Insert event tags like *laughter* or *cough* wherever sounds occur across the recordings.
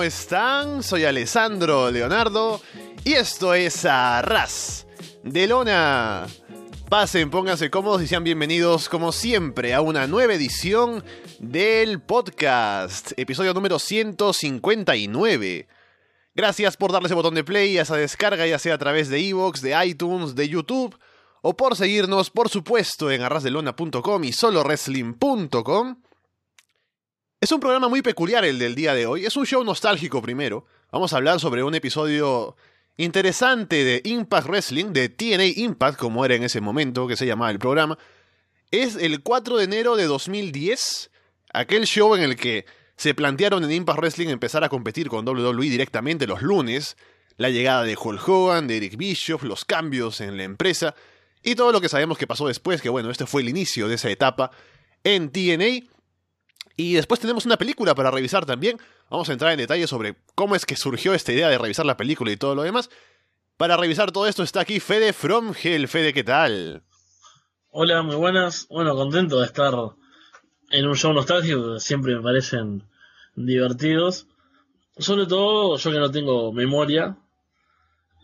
Hola, ¿cómo están? Soy Alessandro Leonardo y esto es Arras de Lona. Pasen, pónganse cómodos y sean bienvenidos como siempre a una nueva edición del podcast, episodio número 159. Gracias por darle ese botón de play a esa descarga, ya sea a través de Evox, de iTunes, de YouTube, o por seguirnos, por supuesto, en arrasdelona.com y solowrestling.com. Es un programa muy peculiar el del día de hoy. Es un show nostálgico primero. Vamos a hablar sobre un episodio interesante de Impact Wrestling, de TNA Impact, como era en ese momento que se llamaba el programa. Es el 4 de enero de 2010, aquel show en el que se plantearon en Impact Wrestling empezar a competir con WWE directamente los lunes, la llegada de Hulk Hogan, de Eric Bischoff, los cambios en la empresa y todo lo que sabemos que pasó después, que bueno, este fue el inicio de esa etapa en TNA. Y después tenemos una película para revisar también. Vamos a entrar en detalle sobre cómo es que surgió esta idea de revisar la película y todo lo demás. Para revisar todo esto está aquí Fede from Hell. Fede, ¿qué tal? Hola, muy buenas. Bueno, contento de estar en un show nostálgico siempre me parecen divertidos. Sobre todo yo que no tengo memoria.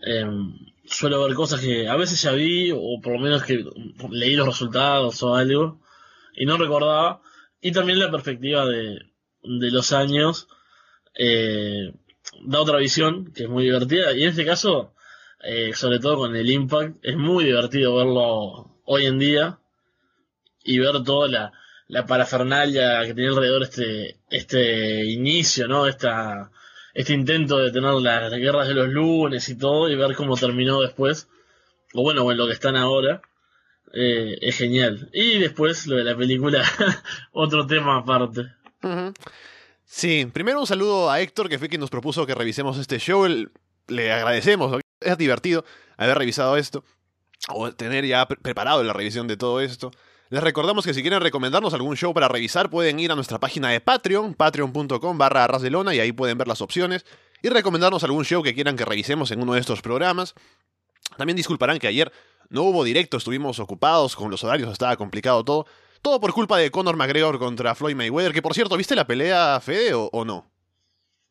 Em, suelo ver cosas que a veces ya vi o por lo menos que leí los resultados o algo y no recordaba y también la perspectiva de, de los años eh, da otra visión que es muy divertida. Y en este caso eh, sobre todo con el impact es muy divertido verlo hoy en día y ver toda la, la parafernalia que tenía alrededor este este inicio no esta este intento de tener las guerras de los lunes y todo y ver cómo terminó después. O bueno en lo que están ahora eh, es genial. Y después lo de la película, *laughs* otro tema aparte. Sí, primero un saludo a Héctor, que fue quien nos propuso que revisemos este show. le agradecemos, es divertido haber revisado esto, o tener ya preparado la revisión de todo esto. Les recordamos que si quieren recomendarnos algún show para revisar, pueden ir a nuestra página de Patreon, patreon.com barra Lona, y ahí pueden ver las opciones, y recomendarnos algún show que quieran que revisemos en uno de estos programas. También disculparán que ayer no hubo directo, estuvimos ocupados con los horarios, estaba complicado todo. Todo por culpa de Conor McGregor contra Floyd Mayweather, que por cierto, ¿viste la pelea, Fede, o, no?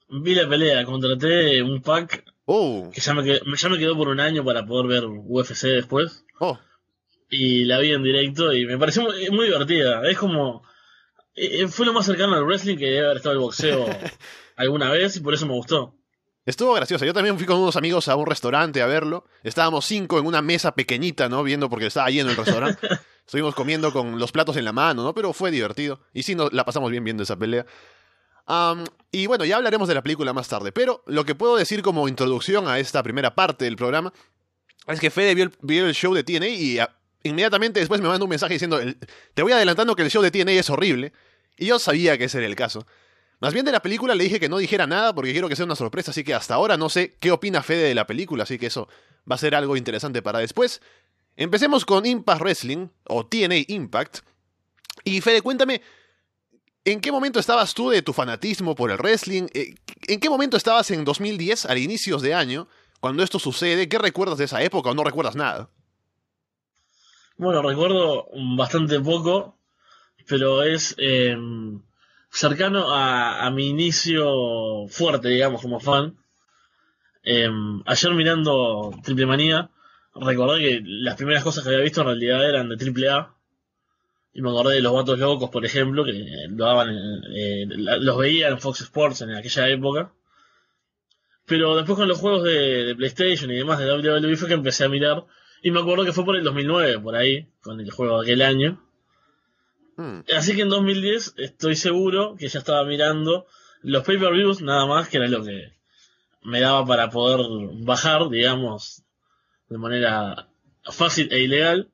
Vi la pelea, contraté un pack oh. que ya me, quedó, por un año para poder ver UFC después. Oh. Y la vi en directo y me pareció muy, divertida. Es como... Eh, eh, fue lo más cercano al wrestling que debe haber estado el boxeo *laughs* alguna vez y por eso me gustó. Estuvo gracioso. Yo también fui con unos amigos a un restaurante a verlo. Estábamos cinco en una mesa pequeñita, ¿no? Viendo porque estaba lleno el restaurante. *laughs* Estuvimos comiendo con los platos en la mano, ¿no? Pero fue divertido. Y sí, nos la pasamos bien viendo esa pelea. y bueno, ya hablaremos de la película más tarde. Pero lo que puedo decir como introducción a esta primera parte del programa es que Fede vio el, show de TNA y inmediatamente después me mandó un mensaje diciendo: Te voy adelantando que el show de TNA es horrible. Y yo sabía que ese era el caso. Más bien de la película le dije que no dijera nada porque quiero que sea una sorpresa, así que hasta ahora no sé qué opina Fede de la película, así que eso va a ser algo interesante para después. Empecemos con Impact Wrestling, o TNA Impact. Y Fede, cuéntame, ¿en qué momento estabas tú de tu fanatismo por el wrestling? Eh, ¿En qué momento estabas en 2010, al inicios de año, cuando esto sucede? ¿Qué recuerdas de esa época o no recuerdas nada? Bueno, recuerdo bastante poco, pero es... Em, cercano a, mi inicio fuerte, digamos, como fan. Em, ayer mirando Triple Manía, recordé que las primeras cosas que había visto en realidad eran de Triple A. Y me acordé de los Vatos Locos, por ejemplo, que lo daban eh, los veía en Fox Sports en aquella época. Pero después con los juegos de, PlayStation y demás de WWE fue que empecé a mirar. Y me acuerdo que fue por el 2009, por ahí, con el juego de aquel año. Hmm. Así que en 2010 estoy seguro que ya estaba mirando los pay-per-views nada más, que era lo que me daba para poder bajar, digamos, de manera fácil e ilegal.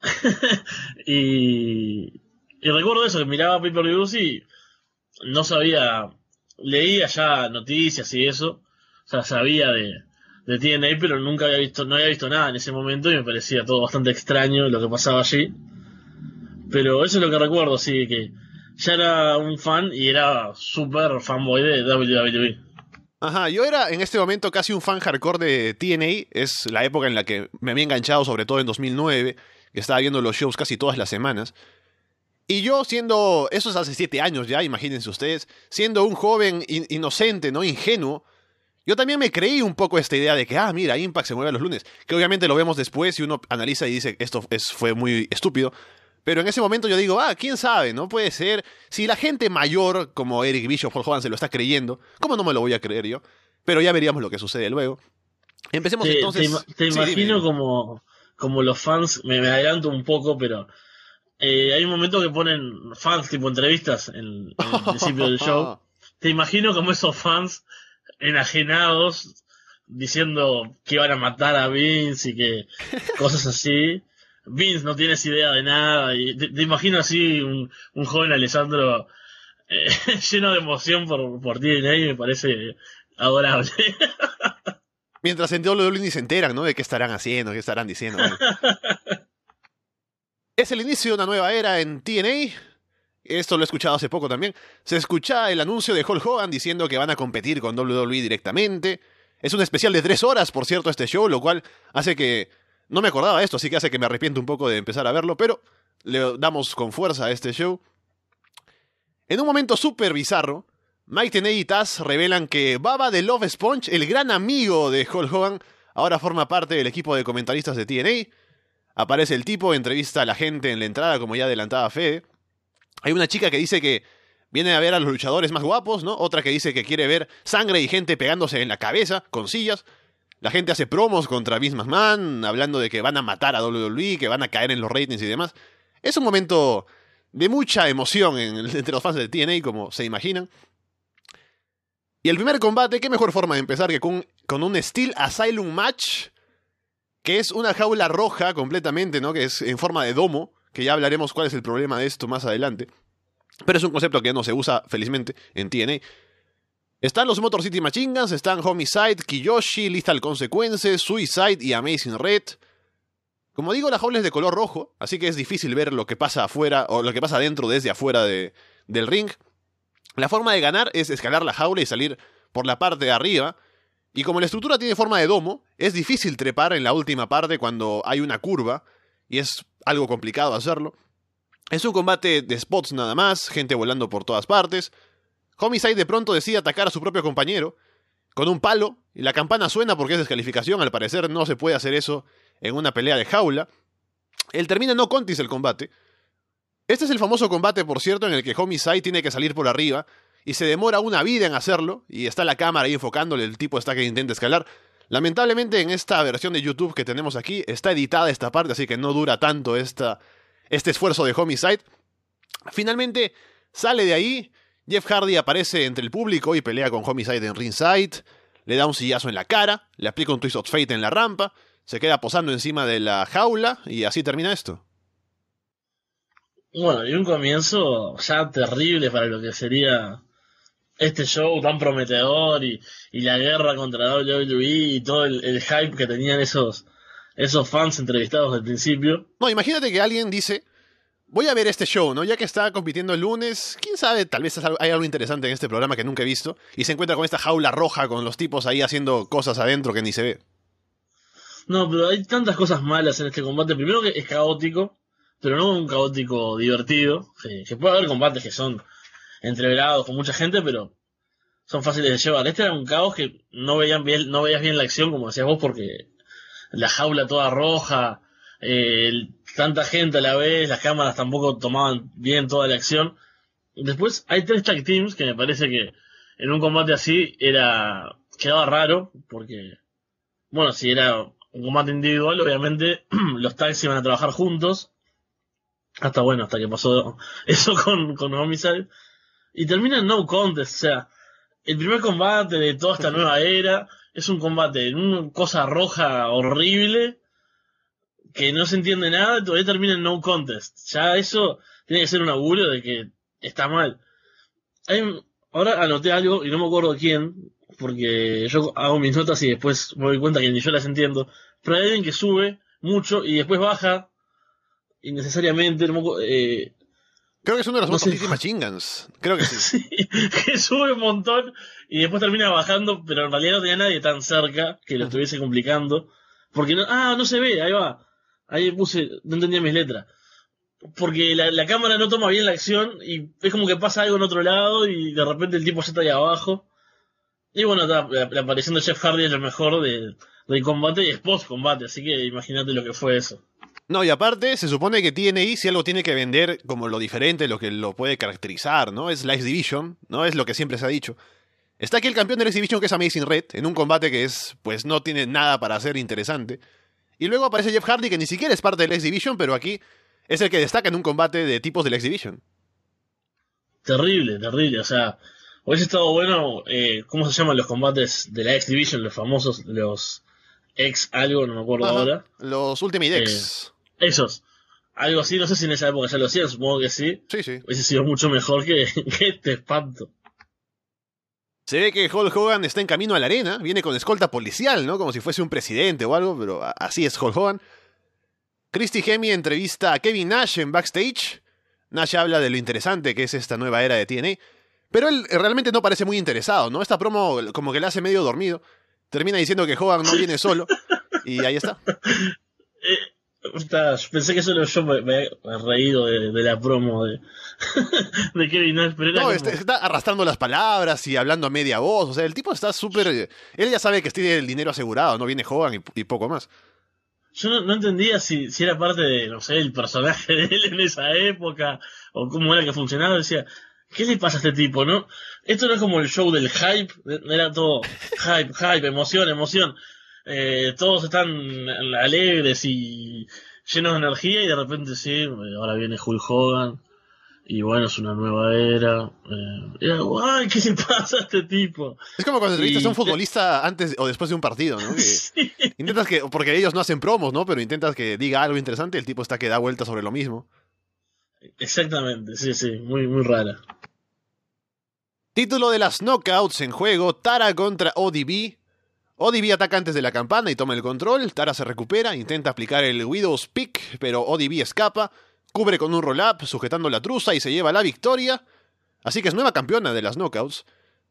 *laughs* y, y recuerdo eso, que miraba pay-per-views y no sabía, leía ya noticias y eso, o sea, sabía de, de TNA, pero nunca había visto, no había visto nada en ese momento y me parecía todo bastante extraño lo que pasaba allí. Pero eso es lo que recuerdo, sí, que ya era un fan y era súper fanboy de WWE. Ajá, yo era en este momento casi un fan hardcore de TNA, es la época en la que me había enganchado, sobre todo en 2009, que estaba viendo los shows casi todas las semanas. Y yo siendo, eso es hace siete años ya, imagínense ustedes, siendo un joven inocente, ¿no? Ingenuo, yo también me creí un poco esta idea de que, ah, mira, Impact se mueve los lunes, que obviamente lo vemos después y uno analiza y dice, esto es, fue muy estúpido. Pero en ese momento yo digo, ah, quién sabe, ¿no? Puede ser. Si la gente mayor, como Eric Bishop o Hogan, se lo está creyendo, ¿cómo no me lo voy a creer yo? Pero ya veríamos lo que sucede luego. Empecemos entonces. Te, imagino como, como los fans, me, me adelanto un poco, pero eh, hay un momento que ponen fans tipo entrevistas en, el principio del show. *laughs* Te imagino como esos fans enajenados diciendo que iban a matar a Vince y que *laughs* cosas así. Vince no tienes idea de nada y te, imagino así un, un joven Alessandro eh, *laughs* lleno de emoción por, por TNA y me parece adorable. Mientras en WWE ni se enteran, ¿no? De qué estarán haciendo, qué estarán diciendo. *laughs* es el inicio de una nueva era en TNA. Esto lo he escuchado hace poco también. Se escucha el anuncio de Hulk Hogan diciendo que van a competir con WWE directamente. Es un especial de tres horas, por cierto, este show, lo cual hace que... No me acordaba esto, así que hace que me arrepiento un poco de empezar a verlo, pero le damos con fuerza a este show. En un momento súper bizarro, Mike Tenay y Taz revelan que Baba de Love Sponge, el gran amigo de Hulk Hogan, ahora forma parte del equipo de comentaristas de TNA. Aparece el tipo, entrevista a la gente en la entrada, como ya adelantaba Fede. Hay una chica que dice que viene a ver a los luchadores más guapos, ¿no? Otra que dice que quiere ver sangre y gente pegándose en la cabeza con sillas. La gente hace promos contra Vince hablando de que van a matar a WWE, que van a caer en los ratings y demás. Es un momento de mucha emoción entre los fans de TNA, como se imaginan. Y el primer combate, qué mejor forma de empezar que con, con un Steel Asylum Match, que es una jaula roja completamente, ¿no? Que es en forma de domo, que ya hablaremos cuál es el problema de esto más adelante. Pero es un concepto que no se usa, felizmente, en TNA. Están los Motor City Machingas, están Homicide, Kiyoshi, Lethal Consequences, Suicide y Amazing Red. Como digo, la jaula es de color rojo, así que es difícil ver lo que pasa afuera o lo que pasa dentro desde afuera de, del ring. La forma de ganar es escalar la jaula y salir por la parte de arriba. Y como la estructura tiene forma de domo, es difícil trepar en la última parte cuando hay una curva, y es algo complicado hacerlo. Es un combate de spots nada más, gente volando por todas partes. Homicide de pronto decide atacar a su propio compañero con un palo, y la campana suena porque es descalificación, al parecer no se puede hacer eso en una pelea de jaula. Él termina no contis el combate, este es el famoso combate, por cierto, en el que Homicide tiene que salir por arriba y se demora una vida en hacerlo y está la cámara ahí enfocándole, el tipo está que intenta escalar. Lamentablemente en esta versión de YouTube que tenemos aquí está editada esta parte, así que no dura tanto esta, este esfuerzo de Homicide. Finalmente sale de ahí, Jeff Hardy aparece entre el público y pelea con Homicide en ringside, le da un sillazo en la cara, le aplica un Twist of Fate en la rampa, se queda posando encima de la jaula y así termina esto. Bueno, y un comienzo ya terrible para lo que sería este show tan prometedor y, la guerra contra WWE y todo el, hype que tenían esos, esos fans entrevistados al principio. No, imagínate que alguien dice, voy a ver este show, ¿no? Ya que está compitiendo el lunes, quién sabe, tal vez hay algo interesante en este programa que nunca he visto, y se encuentra con esta jaula roja con los tipos ahí haciendo cosas adentro que ni se ve. No, pero hay tantas cosas malas en este combate. Primero que es caótico, pero no un caótico divertido. Que, puede haber combates que son entreverados con mucha gente, pero son fáciles de llevar. Este era un caos que no, veían bien, no veías bien la acción, como decías vos, porque la jaula toda roja, eh, tanta gente a la vez, las cámaras tampoco tomaban bien toda la acción. Después hay tres tag teams que me parece que en un combate así era quedaba raro, porque, bueno, si era un combate individual, obviamente *clears throat* los tags iban a trabajar juntos, hasta bueno, hasta que pasó *laughs* eso con, con Homicide. Y termina en no contest, o sea, el primer combate de toda esta nueva era es un combate en una cosa roja horrible que no se entiende nada y todavía termina en no contest. Ya eso tiene que ser un augurio de que está mal. ahora anoté algo y no me acuerdo quién, porque yo hago mis notas y después me doy cuenta que ni yo las entiendo. Pero hay alguien que sube mucho y después baja innecesariamente. Eh, Creo que es uno de los no Machingans. Creo que *laughs* sí. que sube un montón y después termina bajando, pero en realidad no tenía nadie tan cerca que lo estuviese complicando. Porque no, ah, no se ve, ahí va. Ahí puse, no entendía mis letras. porque la, cámara no toma bien la acción y es como que pasa algo en otro lado y de repente el tipo ya está ahí abajo. Y bueno, la, aparición de Jeff Hardy es lo mejor de, del combate y es post combate, así que imagínate lo que fue eso. No, y aparte, se supone que TNA si algo tiene que vender como lo diferente, lo que lo puede caracterizar, ¿no? Es la X-Division, ¿no? Es lo que siempre se ha dicho. Está aquí el campeón de la X-Division que es Amazing Red, en un combate que es, pues no tiene nada para hacer interesante. Y luego aparece Jeff Hardy, que ni siquiera es parte de la X-Division, pero aquí es el que destaca en un combate de tipos de la X-Division. Terrible, terrible. O sea, hubiese estado bueno, eh, ¿cómo se llaman los combates de la X-Division? Los famosos, los X algo, no me acuerdo ahora. Los Ultimate X. Eh, esos. Algo así, no sé si en esa época ya lo hacían, supongo que sí. Sí, sí. Hubiese sido mucho mejor que, *laughs* que este espanto. Se ve que Hulk Hogan está en camino a la arena, viene con escolta policial, ¿no? Como si fuese un presidente o algo, pero así es Hulk Hogan. Christy Hemi entrevista a Kevin Nash en backstage. Nash habla de lo interesante que es esta nueva era de TNA, pero él realmente no parece muy interesado, ¿no? Esta promo como que le hace medio dormido. Termina diciendo que Hogan no viene solo y ahí está. *laughs* Pensé que solo yo me, he reído de, la promo de, *laughs* Kevin Nash, pero No, está, está, arrastrando las palabras y hablando a media voz. O sea, el tipo está súper. Él ya sabe que tiene el dinero asegurado, no viene Hogan y poco más yo no, entendía si, si, era parte de, no sé, el personaje de él en esa época, o cómo era que funcionaba. Decía, ¿qué le pasa a este tipo, no? Esto no es como el show del hype, era todo hype, hype, emoción, emoción. Eh, todos están alegres y llenos de energía y de repente sí, ahora viene Hulk Hogan y bueno, es una nueva era. Eh, ¡Ay, qué se pasa a este tipo! Es como cuando entrevistas a un futbolista antes o después de un partido, ¿no? *laughs* Intentas que, porque ellos no hacen promos, ¿no? Pero intentas que diga algo interesante, el tipo está que da vueltas sobre lo mismo. Exactamente, sí, sí, muy, muy rara. Título de las knockouts en juego, Tara contra ODB. ODB ataca antes de la campana y toma el control, Tara se recupera, intenta aplicar el Widow's Peak, pero ODB escapa. Cubre con un roll-up, sujetando la truza y se lleva la victoria. Así que es nueva campeona de las knockouts.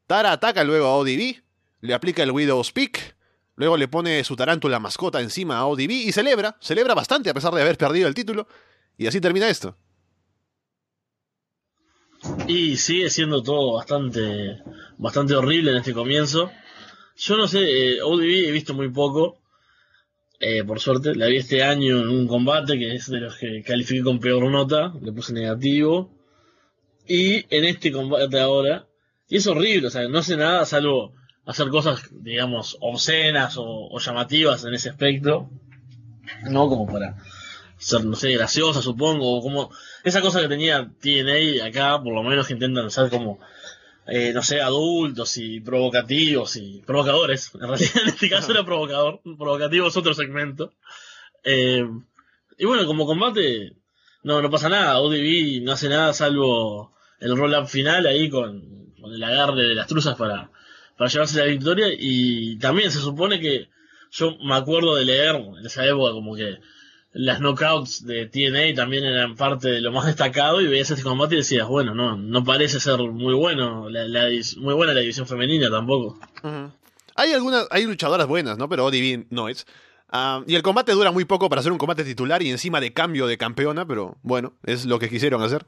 Tara ataca luego a ODB, le aplica el Widow's Peak, luego le pone su tarántula mascota encima a ODB y celebra, celebra bastante a pesar de haber perdido el título. Y así termina esto. Y sigue siendo todo bastante, bastante horrible en este comienzo. Yo no sé, eh, ODB he visto muy poco. Eh, por suerte, la vi este año en un combate que es de los que califiqué con peor nota, le puse negativo. Y en este combate ahora, y es horrible, o sea, no hace nada salvo hacer cosas, digamos, obscenas o, llamativas en ese aspecto, no como para ser, no sé, graciosa, supongo, o como esa cosa que tenía TNA acá, por lo menos que intentan ser como eh, no sé, adultos y provocativos y provocadores. *laughs* En realidad, en este caso era provocador. Provocativo es otro segmento. Eh, y bueno, como combate, no, no pasa nada. ODB no hace nada salvo el roll-up final ahí con, con, el agarre de las truzas para, para llevarse la victoria. Y también se supone que yo me acuerdo de leer en esa época como que las knockouts de TNA también eran parte de lo más *laughs* destacado y veías este combate y decías, bueno, no, no parece ser muy bueno, la, muy buena la división femenina tampoco. Hay algunas, hay luchadoras buenas, ¿no? Pero ODB no es. Ah, y el combate dura muy poco para hacer un combate titular y encima de cambio de campeona, pero bueno, es lo que quisieron hacer.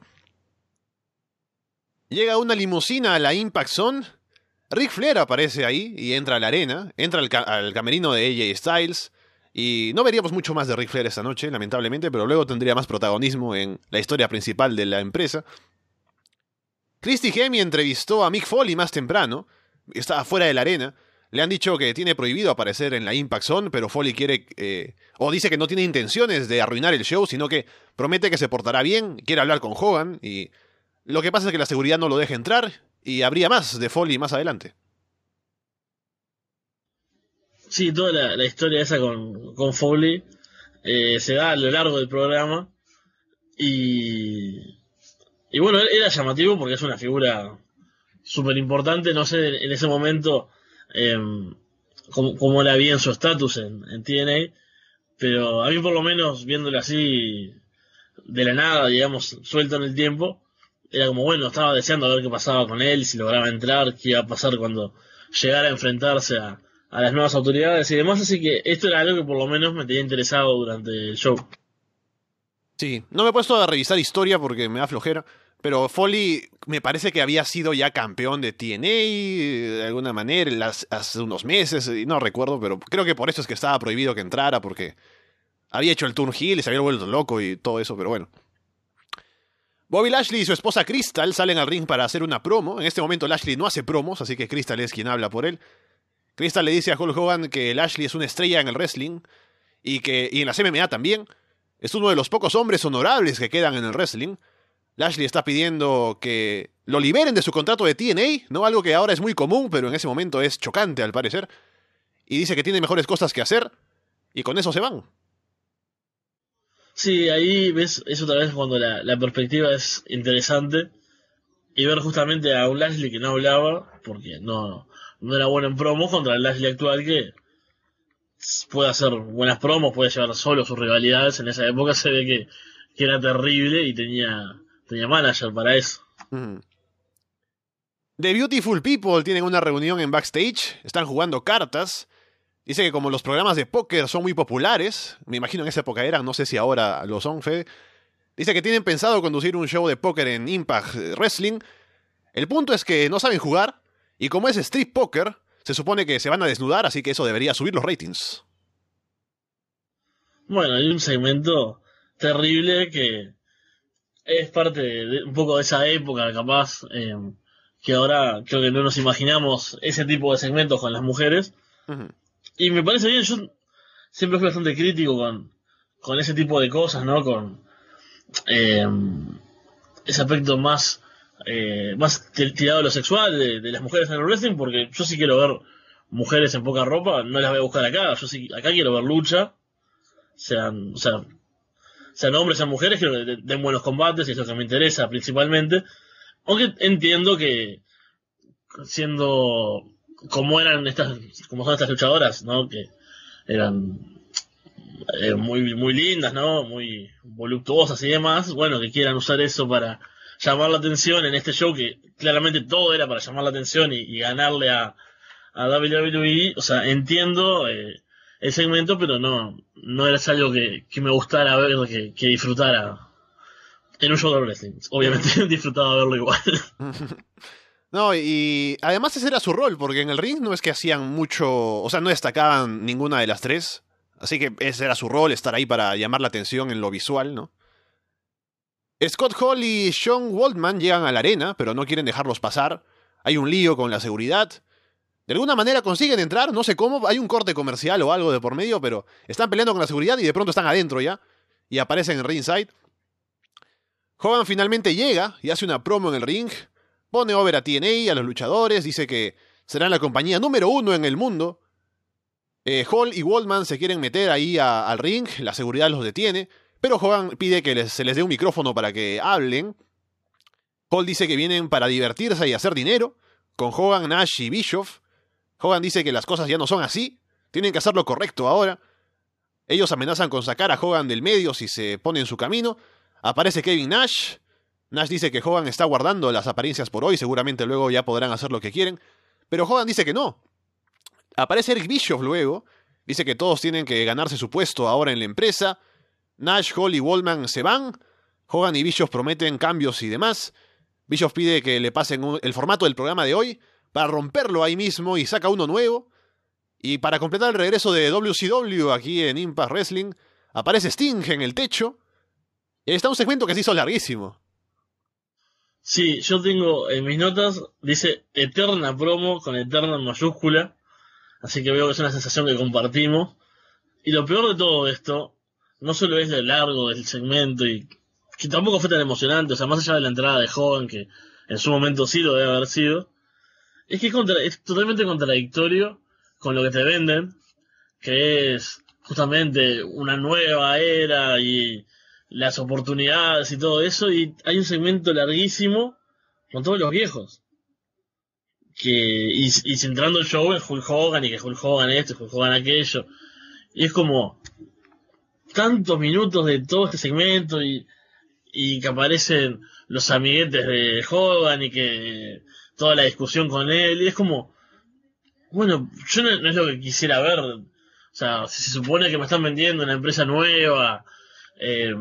Llega una limusina a la Impact Zone. Rick Flair aparece ahí y entra a la arena, entra al, al camerino de AJ Styles. Y no veríamos mucho más de Ric Flair esta noche, lamentablemente, pero luego tendría más protagonismo en la historia principal de la empresa. Christy Hemi entrevistó a Mick Foley más temprano, estaba fuera de la arena. Le han dicho que tiene prohibido aparecer en la Impact Zone, pero Foley quiere, eh, o dice que no tiene intenciones de arruinar el show, sino que promete que se portará bien, quiere hablar con Hogan, y lo que pasa es que la seguridad no lo deja entrar, y habría más de Foley más adelante. Sí, toda la, historia esa con, con Foley eh, se da a lo largo del programa. Y, y bueno, era llamativo porque es una figura súper importante. No sé en ese momento eh, cómo, era bien su estatus en, en TNA. Pero a mí por lo menos viéndolo así de la nada, digamos, suelto en el tiempo, era como, bueno, estaba deseando a ver qué pasaba con él, si lograba entrar, qué iba a pasar cuando llegara a enfrentarse a, a las nuevas autoridades y demás, así que esto era algo que por lo menos me tenía interesado durante el show. Sí, no me he puesto a revisar historia porque me da flojera. Pero Foley me parece que había sido ya campeón de TNA de alguna manera hace unos meses, no recuerdo, pero creo que por eso es que estaba prohibido que entrara porque había hecho el turn heel y se había vuelto loco y todo eso, pero bueno. Bobby Lashley y su esposa Crystal salen al ring para hacer una promo. En este momento Lashley no hace promos, así que Crystal es quien habla por él. Crystal le dice a Hulk Hogan que Lashley es una estrella en el wrestling y que y en las MMA también. Es uno de los pocos hombres honorables que quedan en el wrestling. Lashley está pidiendo que lo liberen de su contrato de TNA, ¿no? Algo que ahora es muy común, pero en ese momento es chocante al parecer. Y dice que tiene mejores cosas que hacer, y con eso se van. Sí, ahí ves, eso otra vez cuando la, perspectiva es interesante. Y ver justamente a un Lashley que no hablaba, porque no, no era bueno en promos, contra el Lashley actual que puede hacer buenas promos, puede llevar solo sus rivalidades. En esa época se ve que, que era terrible y tenía Tenía manager para eso. The Beautiful People tienen una reunión en backstage, están jugando cartas. Dice que como los programas de póker son muy populares, me imagino en esa época eran, no sé si ahora lo son, Fede. Dice que tienen pensado conducir un show de póker en Impact Wrestling. El punto es que no saben jugar, y como es street poker, se supone que se van a desnudar, así que eso debería subir los ratings. Bueno, hay un segmento terrible que es parte de, un poco de esa época, capaz, eh, que ahora creo que no nos imaginamos ese tipo de segmentos con las mujeres. Y me parece bien, yo siempre fui bastante crítico con, con ese tipo de cosas, ¿no? Con eh, ese aspecto más, eh, más tirado a lo sexual de, las mujeres en el wrestling, porque yo sí quiero ver mujeres en poca ropa, no las voy a buscar acá, yo sí, acá quiero ver lucha, sean, o sea, sean hombres, sean mujeres, que den buenos combates, y eso que me interesa principalmente. Aunque entiendo que siendo como eran estas, como son estas luchadoras, ¿no? Que eran eh, muy, muy lindas, ¿no? Muy voluptuosas y demás, bueno, que quieran usar eso para llamar la atención en este show que claramente todo era para llamar la atención y, ganarle a, a WWE, o sea, entiendo eh, el segmento, pero no, no era algo que, me gustara ver, que, que, disfrutara en un show de wrestling. Obviamente *laughs* disfrutaba verlo igual. *laughs* No, y además ese era su rol, porque en el ring no es que hacían mucho, o sea, no destacaban ninguna de las tres. Así que ese era su rol, estar ahí para llamar la atención en lo visual, ¿no? Scott Hall y Sean Waldman llegan a la arena, pero no quieren dejarlos pasar. Hay un lío con la seguridad. De alguna manera consiguen entrar, no sé cómo, hay un corte comercial o algo de por medio, pero están peleando con la seguridad y de pronto están adentro ya. Y aparecen en ringside. Hogan finalmente llega y hace una promo en el ring. Pone over a TNA, a los luchadores, dice que serán la compañía número uno en el mundo. Eh, Hall y Waldman se quieren meter ahí al ring, la seguridad los detiene, pero Hogan pide que se les dé un micrófono para que hablen. Hall dice que vienen para divertirse y hacer dinero, con Hogan, Nash y Bischoff. Hogan dice que las cosas ya no son así, tienen que hacer lo correcto ahora. Ellos amenazan con sacar a Hogan del medio si se pone en su camino. Aparece Kevin Nash. Nash dice que Hogan está guardando las apariencias por hoy, seguramente luego ya podrán hacer lo que quieren. Pero Hogan dice que no. Aparece Eric Bischoff luego. Dice que todos tienen que ganarse su puesto ahora en la empresa. Nash, Hall y Wallman se van. Hogan y Bischoff prometen cambios y demás. Bischoff pide que le pasen el formato del programa de hoy para romperlo ahí mismo y saca uno nuevo. Y para completar el regreso de WCW aquí en Impact Wrestling, aparece Sting en el techo. Está un segmento que se hizo larguísimo. Sí, yo tengo en mis notas, dice eterna promo con eterna mayúscula. Así que veo que es una sensación que compartimos. Y lo peor de todo esto, no solo es lo largo del segmento y que tampoco fue tan emocionante, o sea, más allá de la entrada de Hogan, que en su momento sí lo debe haber sido, es que es, totalmente contradictorio con lo que te venden, que es justamente una nueva era y las oportunidades y todo eso, y hay un segmento larguísimo con todos los viejos. Que, y, y centrando el show en Hulk Hogan y que Hulk Hogan esto, Hulk Hogan aquello. Y es como tantos minutos de todo este segmento y, y que aparecen los amiguetes de Hogan y que toda la discusión con él, y es como, bueno, yo no, es lo que quisiera ver, o sea, si se supone que me están vendiendo una empresa nueva, eh,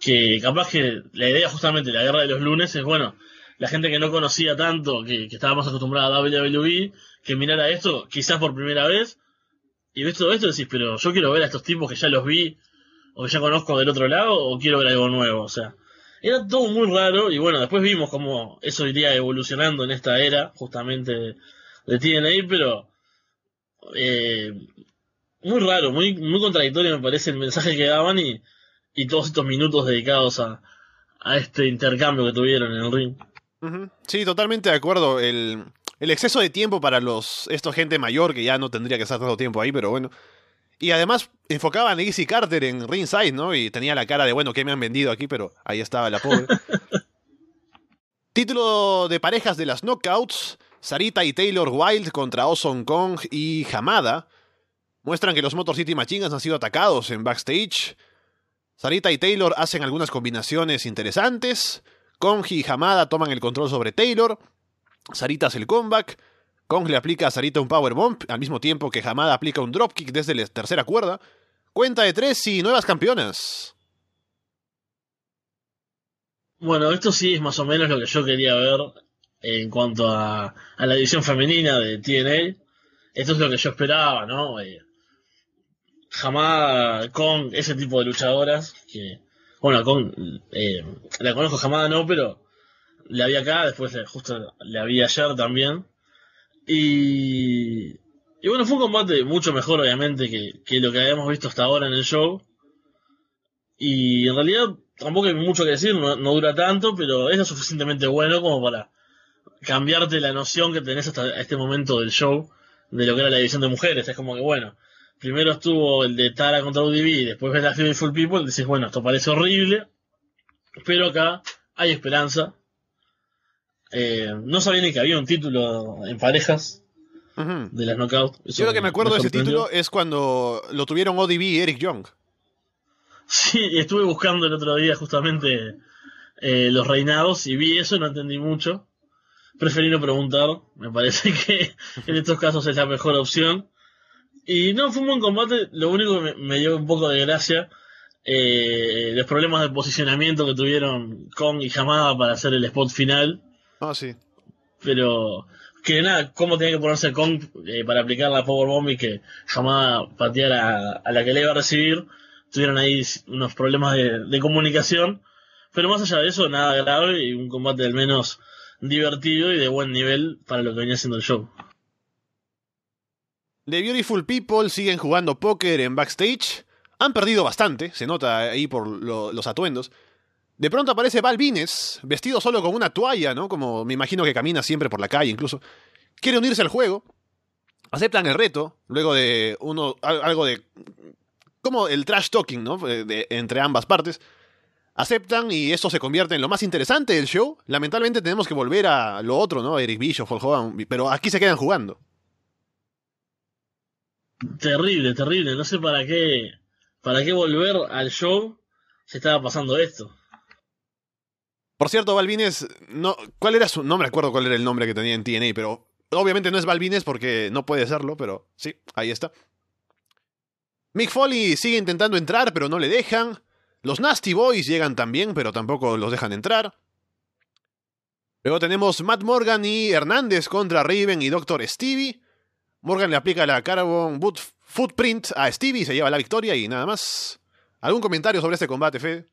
que capaz que la idea justamente de la guerra de los lunes es, bueno, la gente que no conocía tanto, que, que estaba más acostumbrada a WWE, que mirara esto quizás por primera vez, y ves todo esto y decís, pero yo quiero ver a estos tipos que ya los vi, o que ya conozco del otro lado, o quiero ver algo nuevo, o sea. Era todo muy raro, y bueno, después vimos cómo eso iría evolucionando en esta era, justamente de TNA, pero eh, muy raro, muy, muy contradictorio me parece el mensaje que daban y, y todos estos minutos dedicados a, a este intercambio que tuvieron en el ring. Sí, totalmente de acuerdo. El, el exceso de tiempo para los esto gente mayor que ya no tendría que estar tanto tiempo ahí, pero bueno. Y además enfocaban a Easy Carter en ringside, ¿no? Y tenía la cara de, bueno, ¿qué me han vendido aquí? Pero ahí estaba la pobre. *laughs* Título de parejas de las knockouts. Sarita y Taylor Wilde contra Awesome Kong y Hamada. Muestran que los Motor City Machine han sido atacados en backstage. Sarita y Taylor hacen algunas combinaciones interesantes. Kong y Hamada toman el control sobre Taylor. Sarita hace el comeback. Kong le aplica a Sarita un powerbomb al mismo tiempo que Hamada aplica un dropkick desde la tercera cuerda. Cuenta de tres y nuevas campeonas. Bueno, esto sí es más o menos lo que yo quería ver en cuanto a, la edición femenina de TNA. Esto es lo que yo esperaba, ¿no? Eh, Hamada, Kong, ese tipo de luchadoras que, bueno, Kong, eh, la conozco Hamada no, pero la vi acá, después justo la vi ayer también. Y, y bueno, fue un combate mucho mejor, obviamente, que, que lo que habíamos visto hasta ahora en el show. Y en realidad tampoco hay mucho que decir, no, no dura tanto, pero es lo suficientemente bueno como para cambiarte la noción que tenés hasta este momento del show de lo que era la división de mujeres. Es como que, bueno, primero estuvo el de Tara contra UDB y después ves la Full People y dices, bueno, esto parece horrible, pero acá hay esperanza eh, no sabía ni que había un título en parejas de las Knockout. Yo lo que me acuerdo de ese título es cuando lo tuvieron ODB y Eric Young. Sí, estuve buscando el otro día justamente eh, los reinados y vi eso, no entendí mucho. Preferí no preguntar, me parece *laughs* que en estos casos es la mejor opción. Y no, fue un buen combate, lo único que me, dio un poco de gracia, eh, los problemas de posicionamiento que tuvieron Kong y Hamada para hacer el spot final Ah, sí. Pero que nada, cómo tenía que ponerse Kong eh, para aplicar la Powerbomb y que jamás pateara a, la que le iba a recibir. Tuvieron ahí unos problemas de, comunicación. Pero más allá de eso, nada grave y un combate al menos divertido y de buen nivel para lo que venía siendo el show. The Beautiful People siguen jugando póker en backstage. Han perdido bastante, se nota ahí por los atuendos. De pronto aparece Balvines, vestido solo con una toalla, ¿no? Como me imagino que camina siempre por la calle incluso. Quiere unirse al juego. Aceptan el reto, luego de uno, algo de... como el trash talking, ¿no? De, entre ambas partes. Aceptan y esto se convierte en lo más interesante del show. Lamentablemente tenemos que volver a lo otro, ¿no? Eric Bischoff, Hogan, pero aquí se quedan jugando. Terrible, terrible. No sé para qué, para qué volver al show si estaba pasando esto. Por cierto, Balvines, no, ¿cuál era su no me acuerdo cuál era el nombre que tenía en TNA, pero obviamente no es Balvines porque no puede serlo, pero sí, ahí está. Mick Foley sigue intentando entrar, pero no le dejan. Los Nasty Boys llegan también, pero tampoco los dejan entrar. Luego tenemos Matt Morgan y Hernández contra Raven y Dr. Stevie. Morgan le aplica la Carbon Boot Footprint a Stevie, se lleva la victoria y nada más. ¿Algún comentario sobre este combate, Fede?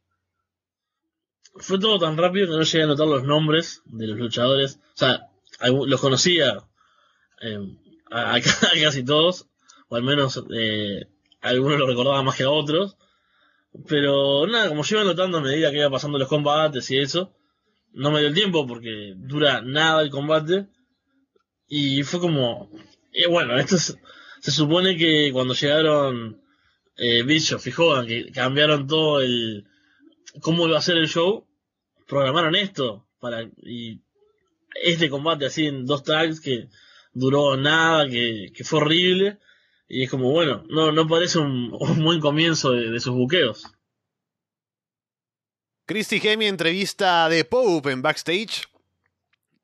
Fue todo tan rápido que no llegué a notar los nombres de los luchadores. O sea, los conocía eh, a, casi todos, o al menos eh, algunos lo recordaban más que a otros. Pero nada, como yo iba notando a medida que iba pasando los combates y eso, no me dio el tiempo porque dura nada el combate. Y fue como, eh, bueno, esto se supone que cuando llegaron eh, Bischoff y que cambiaron todo el, cómo iba a ser el show, programaron esto para y este combate así en dos tags que duró nada, que, fue horrible. Y es como, bueno, no, no parece un, buen comienzo de, sus buqueos. Christy Hemi entrevista de Pope en backstage.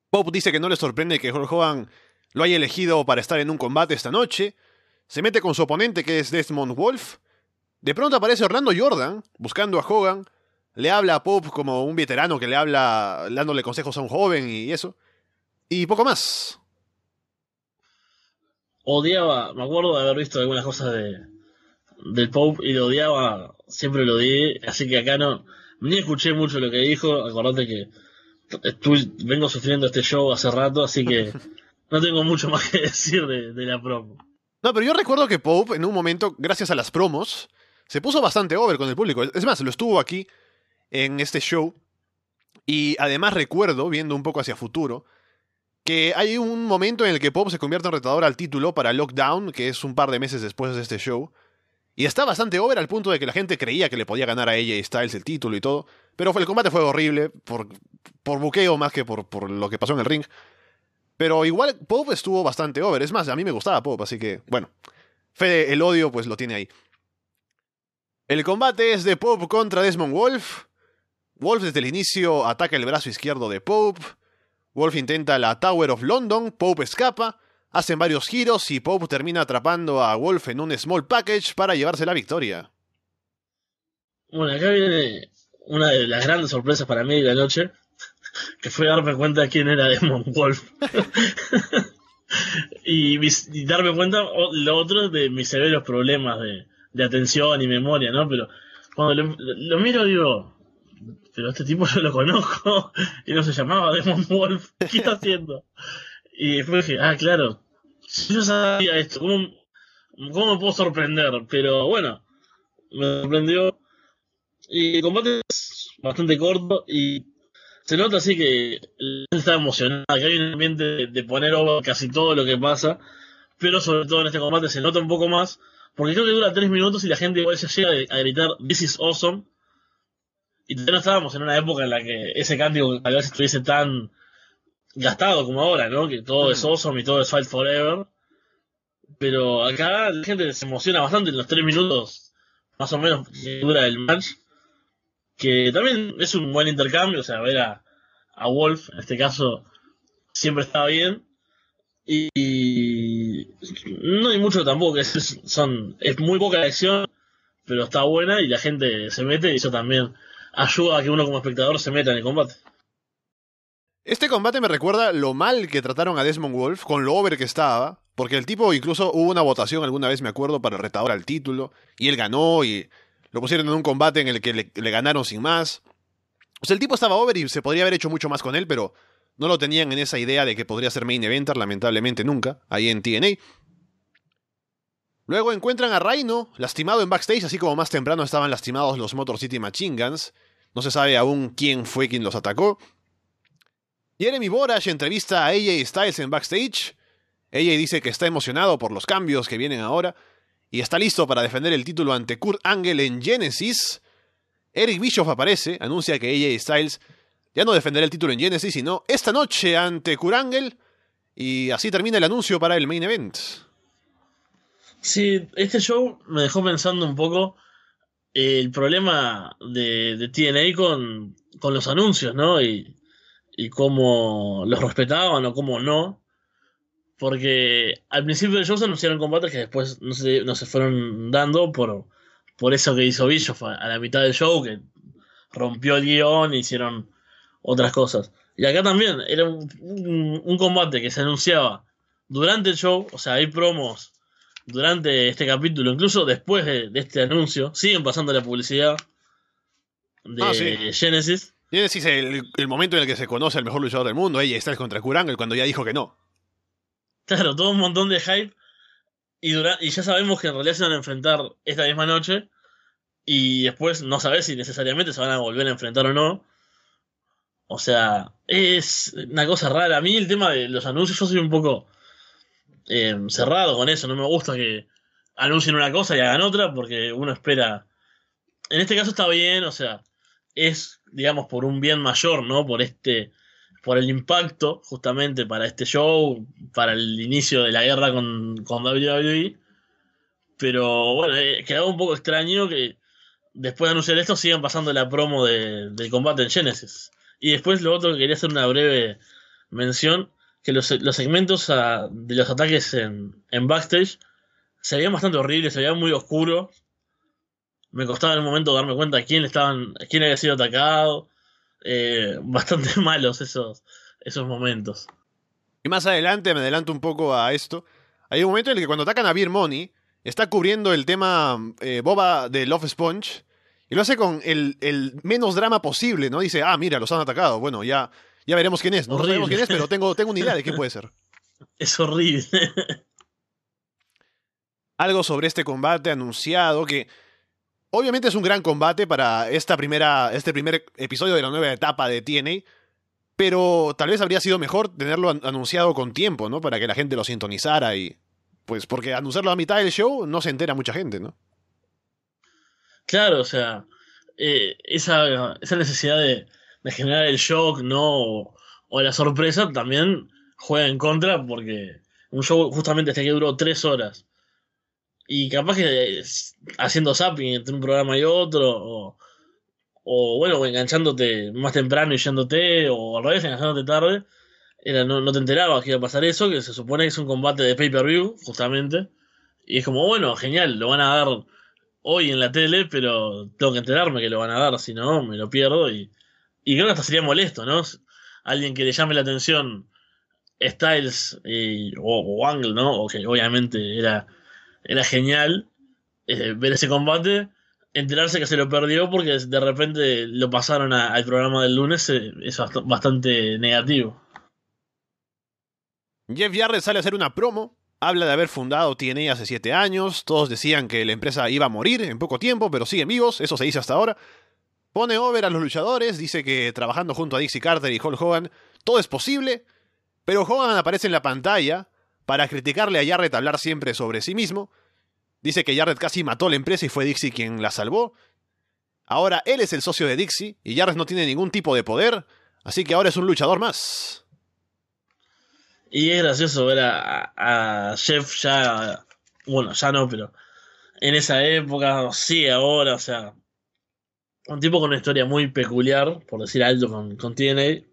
Pope dice que no le sorprende que Hulk Hogan lo haya elegido para estar en un combate esta noche. Se mete con su oponente que es Desmond Wolf. De pronto aparece Orlando Jordan buscando a Hogan le habla a Pope como un veterano que le habla dándole consejos a un joven y eso. Y poco más. Odiaba, me acuerdo de haber visto algunas cosas de del Pope y lo odiaba, siempre lo odié, así que acá no, ni escuché mucho lo que dijo, acordate que vengo sufriendo este show hace rato, así que *laughs* no tengo mucho más que decir de, de la promo. No, pero yo recuerdo que Pope en un momento, gracias a las promos, se puso bastante over con el público. Es más, lo estuvo aquí en este show. Y además recuerdo, viendo un poco hacia futuro, que hay un momento en el que Pop se convierte en retador al título para Lockdown, que es un par de meses después de este show. Y está bastante over al punto de que la gente creía que le podía ganar a y Styles el título y todo. Pero el combate fue horrible, por, por buqueo más que por, por lo que pasó en el ring. Pero igual Pop estuvo bastante over. Es más, a mí me gustaba Pop, así que, bueno. Fede, el odio, pues lo tiene ahí. El combate es de Pope contra Desmond Wolf. Wolf desde el inicio ataca el brazo izquierdo de Pope. Wolf intenta la Tower of London, Pope escapa, hacen varios giros y Pope termina atrapando a Wolf en un small package para llevarse la victoria. Bueno, acá viene una de las grandes sorpresas para mí de la noche, *laughs* que fue darme cuenta de quién era Desmond Wolf. *laughs* y, darme cuenta lo otro de mis severos problemas de atención y memoria, ¿no? Pero cuando lo, miro digo, pero este tipo *laughs* yo lo conozco y no se llamaba Demon Wolf, *laughs* ¿qué está haciendo? Y después dije, ah, claro, yo sabía esto, ¿cómo, me puedo sorprender? Pero bueno, me sorprendió. Y el combate es bastante corto y se nota así que está emocionado, que hay un ambiente de poner over casi todo lo que pasa, pero sobre todo en este combate se nota un poco más porque creo que dura tres minutos y la gente igual se llega a gritar This is awesome. Y todavía no estábamos en una época en la que ese cántico tal vez estuviese tan gastado como ahora, ¿no? Que todo es mm. awesome y todo es fight forever. Pero acá la gente se emociona bastante en los tres minutos más o menos que dura el match. Que también es un buen intercambio, o sea, ver a, a Wolf, en este caso, siempre estaba bien. Y no hay mucho tampoco, es, son, es muy poca acción, pero está buena y la gente se mete y eso también ayuda a que uno como espectador se meta en el combate. Este combate me recuerda lo mal que trataron a Desmond Wolf, con lo over que estaba, porque el tipo incluso hubo una votación alguna vez, me acuerdo, para el retador al título, y él ganó y lo pusieron en un combate en el que le, ganaron sin más. O sea, el tipo estaba over y se podría haber hecho mucho más con él, pero no lo tenían en esa idea de que podría ser main eventer, lamentablemente nunca, ahí en TNA. Luego encuentran a Rhino, lastimado en backstage, así como más temprano estaban lastimados los Motor City Machine Guns. No se sabe aún quién fue quien los atacó. Jeremy Borash entrevista a AJ Styles en backstage. AJ dice que está emocionado por los cambios que vienen ahora y está listo para defender el título ante Kurt Angle en Genesis. Eric Bischoff aparece, anuncia que AJ Styles ya no defenderá el título en Genesis, sino esta noche ante Kurangel. Y así termina el anuncio para el main event. Sí, este show me dejó pensando un poco el problema de, de TNA con, los anuncios, ¿no? Y, y cómo los respetaban o cómo no. Porque al principio del show se anunciaron combates que después no se, fueron dando por, por eso que hizo Bischoff a, la mitad del show, que rompió el guion, hicieron otras cosas. Y acá también era un, combate que se anunciaba durante el show, o sea, hay promos durante este capítulo, incluso después de, este anuncio, siguen pasando la publicidad de ah, Genesis. Genesis es el, momento en el que se conoce al mejor luchador del mundo, ella está contra Kurangel cuando ya dijo que no. Claro, todo un montón de hype. Y, y ya sabemos que en realidad se van a enfrentar esta misma noche. Y después no sabes si necesariamente se van a volver a enfrentar o no. O sea, es una cosa rara. A mí el tema de los anuncios, yo soy un poco eh, cerrado con eso. No me gusta que anuncien una cosa y hagan otra porque uno espera. En este caso está bien, o sea, es, digamos, por un bien mayor, ¿no? Por este. Por el impacto, justamente, para este show, para el inicio de la guerra con, con WWE. Pero bueno, eh, quedaba un poco extraño que después de anunciar esto sigan pasando la promo de, del combate en Genesis. Y después lo otro que quería hacer una breve mención, que los, segmentos ah, de los ataques en, backstage se veían bastante horribles, se veían muy oscuros. me costaba en el momento darme cuenta quién estaban, quién había sido atacado. Eh, *laughs* bastante malos esos, esos momentos. Y más adelante, me adelanto un poco a esto. Hay un momento en el que cuando atacan a Beer Money, está cubriendo el tema eh, Boba de Love Sponge. Y lo hace con el, menos drama posible, ¿no? Dice, ah, mira, los han atacado. Bueno, ya, ya veremos quién es. No, sabemos quién es, pero tengo, tengo una idea de quién puede ser. *laughs* Es horrible. *laughs* Algo sobre este combate anunciado que obviamente es un gran combate para esta primera, este primer episodio de la nueva etapa de TNA. Pero tal vez habría sido mejor tenerlo anunciado con tiempo, ¿no? Para que la gente lo sintonizara y. Pues porque anunciarlo a mitad del show no se entera mucha gente, ¿no? Claro, o sea, eh, esa, esa, necesidad de, generar el shock, ¿no? O, la sorpresa también juega en contra porque un show justamente este que duró tres horas y capaz que haciendo zapping entre un programa y otro, o, o bueno, enganchándote más temprano y yéndote, o al revés, enganchándote tarde, era, no, no te enterabas que iba a pasar eso, que se supone que es un combate de pay-per-view, justamente, y es como, bueno, genial, lo van a dar hoy en la tele, pero tengo que enterarme que lo van a dar, si no, me lo pierdo, y, y creo que hasta sería molesto, ¿no? Alguien que le llame la atención Styles o, Angle, ¿no? O que obviamente era, era genial eh, ver ese combate enterarse que se lo perdió porque de repente lo pasaron al programa del lunes eh, es bastante negativo. Jeff Jarrett sale a hacer una promo, habla de haber fundado TNA hace 7 años, todos decían que la empresa iba a morir en poco tiempo, pero siguen vivos, eso se dice hasta ahora. Pone over a los luchadores, dice que trabajando junto a Dixie Carter y Hulk Hogan, todo es posible, pero Hogan aparece en la pantalla para criticarle a Jarrett hablar siempre sobre sí mismo, Dice que Jarrett casi mató la empresa y fue Dixie quien la salvó. Ahora él es el socio de Dixie y Jarrett no tiene ningún tipo de poder, así que ahora es un luchador más. Y es gracioso ver a, Jeff ya, bueno, ya no, pero en esa época, sí, ahora, o sea, un tipo con una historia muy peculiar, por decir algo, con, TNA.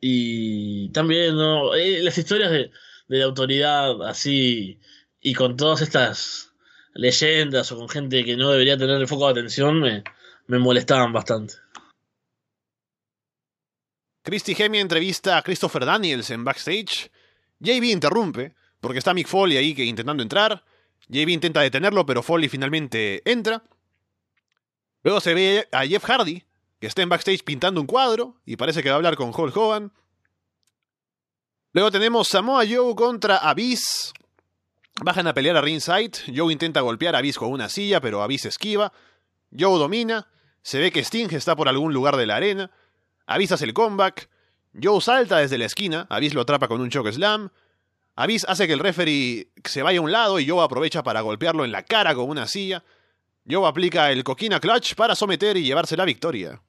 Y también, ¿no? Eh, las historias de, la autoridad así y con todas estas leyendas o con gente que no debería tener el foco de atención me, molestaban bastante. Christy Hemi entrevista a Christopher Daniels en backstage. JB interrumpe, porque está Mick Foley ahí intentando entrar. JB intenta detenerlo, pero Foley finalmente entra. Luego se ve a Jeff Hardy, que está en backstage pintando un cuadro y parece que va a hablar con Hulk Hogan. Luego tenemos Samoa Joe contra Abyss. Bajan a pelear a ringside. Joe intenta golpear a Abyss con una silla, pero Abyss esquiva. Joe domina. Se ve que Sting está por algún lugar de la arena. Abyss hace el comeback. Joe salta desde la esquina. Abyss lo atrapa con un choke slam. Abyss hace que el referee se vaya a un lado y Joe aprovecha para golpearlo en la cara con una silla. Joe aplica el coquina clutch para someter y llevarse la victoria.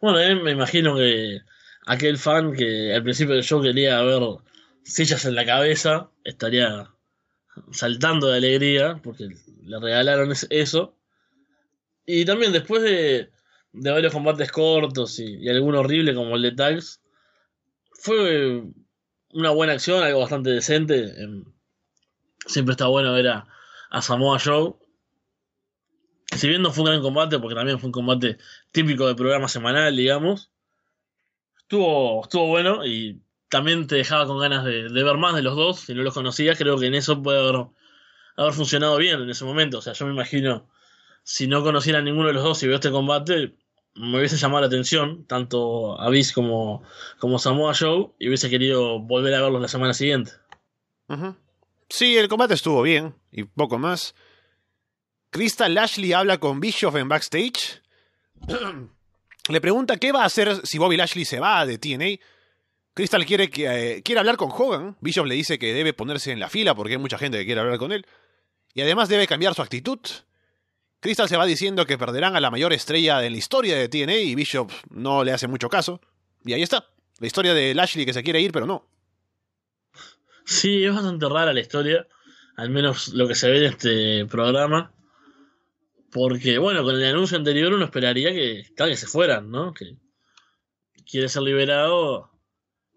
Bueno, eh, me imagino que aquel fan que al principio del show quería ver sillas en la cabeza, estaría saltando de alegría porque le regalaron eso. Y también después de, varios combates cortos y, y alguno horrible como el de Tags, fue una buena acción, algo bastante decente. Siempre está bueno ver a, a Samoa Joe. Si bien no fue un gran combate, porque también fue un combate típico de programa semanal, digamos, estuvo, estuvo bueno y también te dejaba con ganas de, ver más de los dos, si no los conocías, creo que en eso puede haber, funcionado bien en ese momento. O sea, yo me imagino, si no conociera a ninguno de los dos y veo este combate, me hubiese llamado la atención, tanto Abyss como, como Samoa Joe, y hubiese querido volver a verlos la semana siguiente. Sí, el combate estuvo bien, y poco más. Crystal Lashley habla con Bischoff en backstage. *clears throat* Le pregunta qué va a hacer si Bobby Lashley se va de TNA. Crystal quiere, que, eh, quiere hablar con Hogan. Bishop le dice que debe ponerse en la fila porque hay mucha gente que quiere hablar con él. Y además debe cambiar su actitud. Crystal se va diciendo que perderán a la mayor estrella de la historia de TNA y Bishop no le hace mucho caso. Y ahí está. La historia de Lashley que se quiere ir, pero no. Sí, es bastante rara la historia. Al menos lo que se ve en este programa. Porque, bueno, con el anuncio anterior uno esperaría que, que se fueran, ¿no? Que quiere ser liberado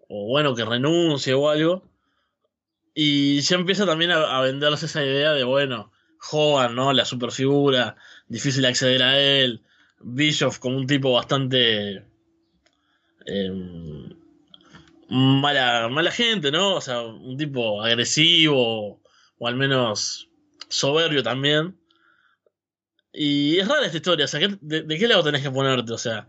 o bueno, que renuncie o algo. Y ya empieza también a, venderse esa idea de, bueno, Hogan, ¿no? La superfigura, difícil acceder a él. Bischoff como un tipo bastante. Em, mala, mala gente, ¿no? O sea, un tipo agresivo o al menos soberbio también. Y es rara esta historia, o sea, de, qué lado tenés que ponerte? O sea,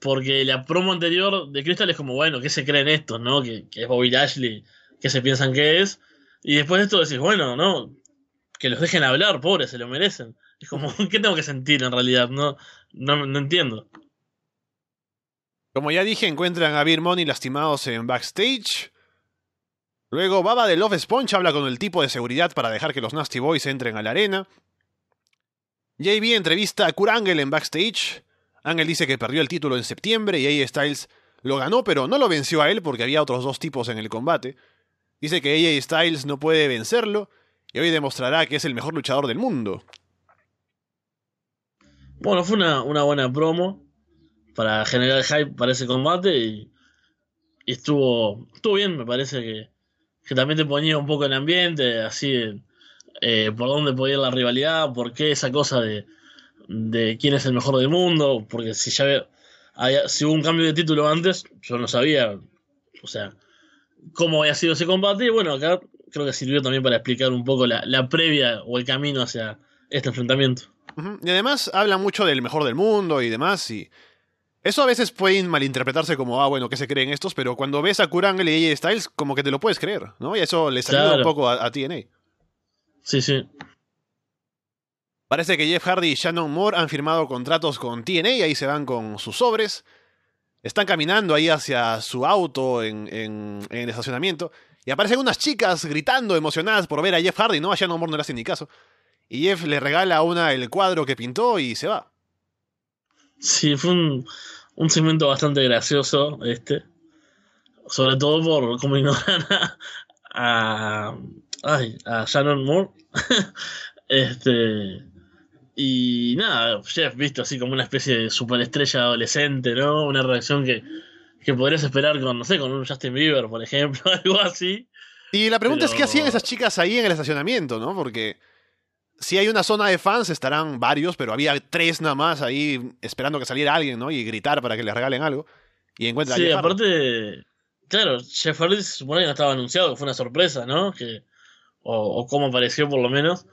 porque la promo anterior de Crystal es como, bueno, ¿qué se creen estos, no? Que, es Bobby Lashley, ¿qué se piensan que es? Y después de esto decís, bueno, no, que los dejen hablar, pobres, se lo merecen. Es como, *laughs* ¿qué tengo que sentir en realidad? No, no, no entiendo. Como ya dije, encuentran a Beer Money lastimados en backstage. Luego Baba de Love Sponge habla con el tipo de seguridad para dejar que los Nasty Boys entren a la arena. JB entrevista a Kurt Angle en backstage. Angle dice que perdió el título en septiembre y AJ Styles lo ganó, pero no lo venció a él porque había otros dos tipos en el combate. Dice que AJ Styles no puede vencerlo y hoy demostrará que es el mejor luchador del mundo. Bueno, fue una, buena promo para generar hype para ese combate y, estuvo, estuvo bien, me parece que, que, también te ponía un poco en ambiente, así eh, por dónde podía ir la rivalidad, por qué esa cosa de, de quién es el mejor del mundo, porque si ya había, si hubo un cambio de título antes, yo no sabía, o sea, cómo había sido ese combate, y bueno, acá creo que sirvió también para explicar un poco la, la previa o el camino hacia este enfrentamiento. Y además habla mucho del mejor del mundo y demás, y eso a veces puede malinterpretarse como, ah, bueno, ¿qué se creen estos? Pero cuando ves a Kurangle y AJ Styles, como que te lo puedes creer, ¿no? Y eso les ayuda un poco a, TNA. Sí, sí. Parece que Jeff Hardy y Shannon Moore han firmado contratos con TNA y ahí se van con sus sobres. Están caminando ahí hacia su auto en, en, el estacionamiento. Y aparecen unas chicas gritando, emocionadas por ver a Jeff Hardy, ¿no? A Shannon Moore no le hacen ni caso. Y Jeff le regala a una el cuadro que pintó y se va. Sí, fue un, un segmento bastante gracioso este. Sobre todo por cómo ignoran a, ay, a Shannon Moore. *laughs* este. Y nada, Jeff visto así como una especie de superestrella adolescente, ¿no? Una reacción que, que podrías esperar con, no sé, con un Justin Bieber, por ejemplo, *laughs* algo así. Y la pregunta es qué hacían esas chicas ahí en el estacionamiento, ¿no? Porque si hay una zona de fans, estarán varios, pero había tres nada más ahí esperando que saliera alguien, ¿no? Y gritar para que les regalen algo. Y encuentra Sí, aparte, claro, Jeff Hardy se supone que no estaba anunciado, que fue una sorpresa, ¿no? Que, o, o cómo apareció por lo menos.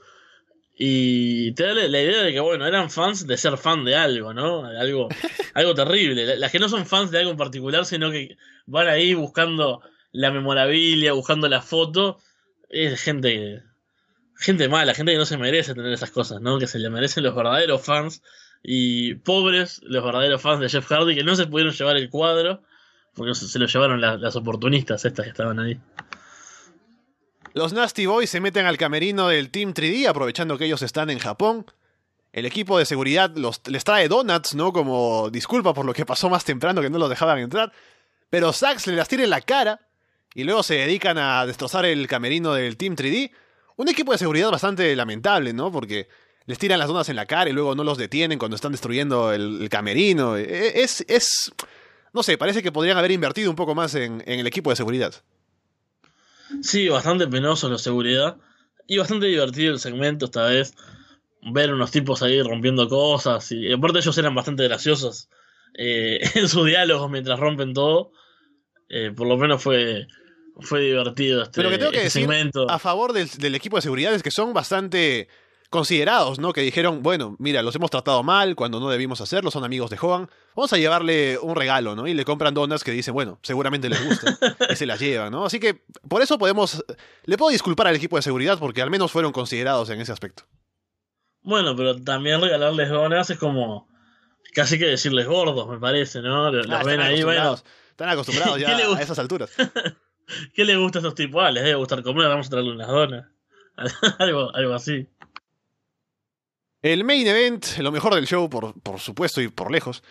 Y te da la, idea de que, bueno, eran fans de ser fan de algo, ¿no? Algo, *laughs* algo terrible. Las que no son fans de algo en particular, sino que van ahí buscando la memorabilia, buscando la foto, es gente gente mala, gente que no se merece tener esas cosas, ¿no? Que se le merecen los verdaderos fans y pobres los verdaderos fans de Jeff Hardy que no se pudieron llevar el cuadro porque se, lo llevaron las oportunistas estas que estaban ahí. Los Nasty Boys se meten al camerino del Team 3D aprovechando que ellos están en Japón. El equipo de seguridad los, les trae donuts, ¿no? Como disculpa por lo que pasó más temprano que no los dejaban entrar. Pero Sax le las tira en la cara y luego se dedican a destrozar el camerino del Team 3D un equipo de seguridad bastante lamentable, ¿no? Porque les tiran las donas en la cara y luego no los detienen cuando están destruyendo el, camerino. E, e, es, es, no sé, parece que podrían haber invertido un poco más en, el equipo de seguridad. Sí, bastante penoso la seguridad. Y bastante divertido el segmento esta vez. Ver unos tipos ahí rompiendo cosas. Y aparte ellos eran bastante graciosos eh, *laughs* en sus diálogos mientras rompen todo. Eh, por lo menos fue, fue divertido este, Pero que tengo que este decir a favor del, equipo de seguridad es que son bastante considerados, ¿no? Que dijeron, bueno, mira, los hemos tratado mal cuando no debimos hacerlo, son amigos de Hogan, vamos a llevarle un regalo, ¿no? Y le compran donas que dicen, bueno, seguramente les gusta, *laughs* y se las llevan, ¿no? Así que por eso podemos, le puedo disculpar al equipo de seguridad porque al menos fueron considerados en ese aspecto. Bueno, pero también regalarles donas es como casi que decirles gordos, me parece, ¿no? Los ah, ven ahí, bueno. Están acostumbrados *laughs* ya a esas alturas. *laughs* ¿Qué le gusta a esos tipos? Ah, les debe gustar comer, vamos a traerle unas donas. algo, algo así. El main event, lo mejor del show, por, por supuesto y por lejos.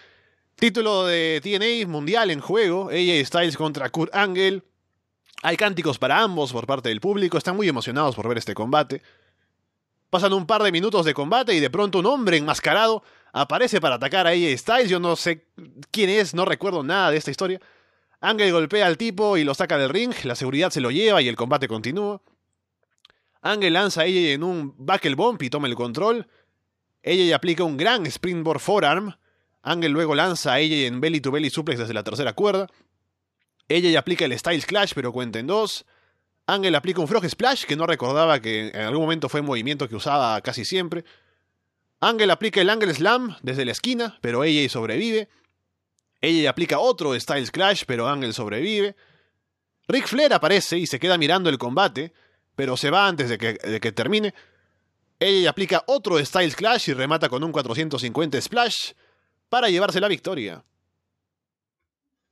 Título de TNA mundial en juego, AJ Styles contra Kurt Angle. Hay cánticos para ambos por parte del público, están muy emocionados por ver este combate. Pasan un par de minutos de combate y de pronto un hombre enmascarado aparece para atacar a AJ Styles. Yo no sé quién es, no recuerdo nada de esta historia. Angle golpea al tipo y lo saca del ring, la seguridad se lo lleva y el combate continúa. Angle lanza a ella en un buckle bump y toma el control. Ella aplica un gran springboard forearm. Angle luego lanza a ella en belly to belly suplex desde la tercera cuerda. Ella aplica el Styles Clash, pero cuenta en dos. Angle aplica un Frog Splash, que no recordaba que en algún momento fue un movimiento que usaba casi siempre. Angle aplica el Angle Slam desde la esquina, pero ella sobrevive. Ella aplica otro Styles Clash, pero Angle sobrevive. Ric Flair aparece y se queda mirando el combate, pero se va antes de que termine. Ella aplica otro Styles Clash y remata con un 450 Splash para llevarse la victoria.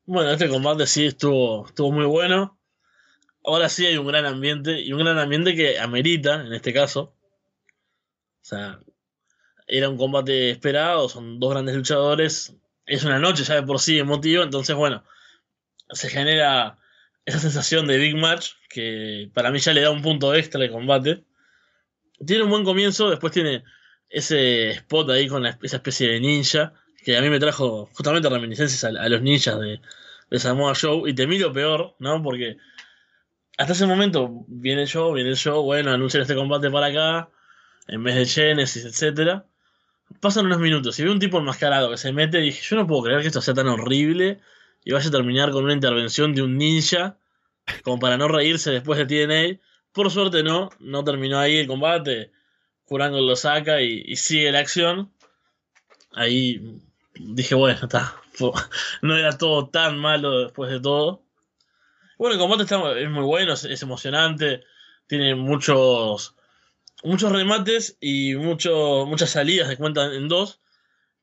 Bueno, este combate sí estuvo, estuvo muy bueno. Ahora sí hay un gran ambiente, y un gran ambiente que amerita, en este caso. O sea, era un combate esperado, son dos grandes luchadores. Es una noche ya de por sí emotivo, entonces bueno, se genera esa sensación de big match que para mí ya le da un punto extra al combate. Tiene un buen comienzo, después tiene ese spot ahí con esa especie de ninja que a mí me trajo justamente reminiscencias a, los ninjas de, de Samoa Show y te miro peor, ¿no? Porque hasta ese momento viene show, viene show, bueno, anuncian este combate para acá, en vez de Genesis, etcétera. Pasan unos minutos y veo un tipo enmascarado que se mete y dije, yo no puedo creer que esto sea tan horrible y vaya a terminar con una intervención de un ninja como para no reírse después de TNA. Por suerte no, no terminó ahí el combate. Curango lo saca y, sigue la acción. Ahí dije, bueno, está. *laughs* No era todo tan malo después de todo. Bueno, el combate está, es muy bueno, es, emocionante. Tiene muchos muchos remates y mucho, muchas salidas se cuentan en dos.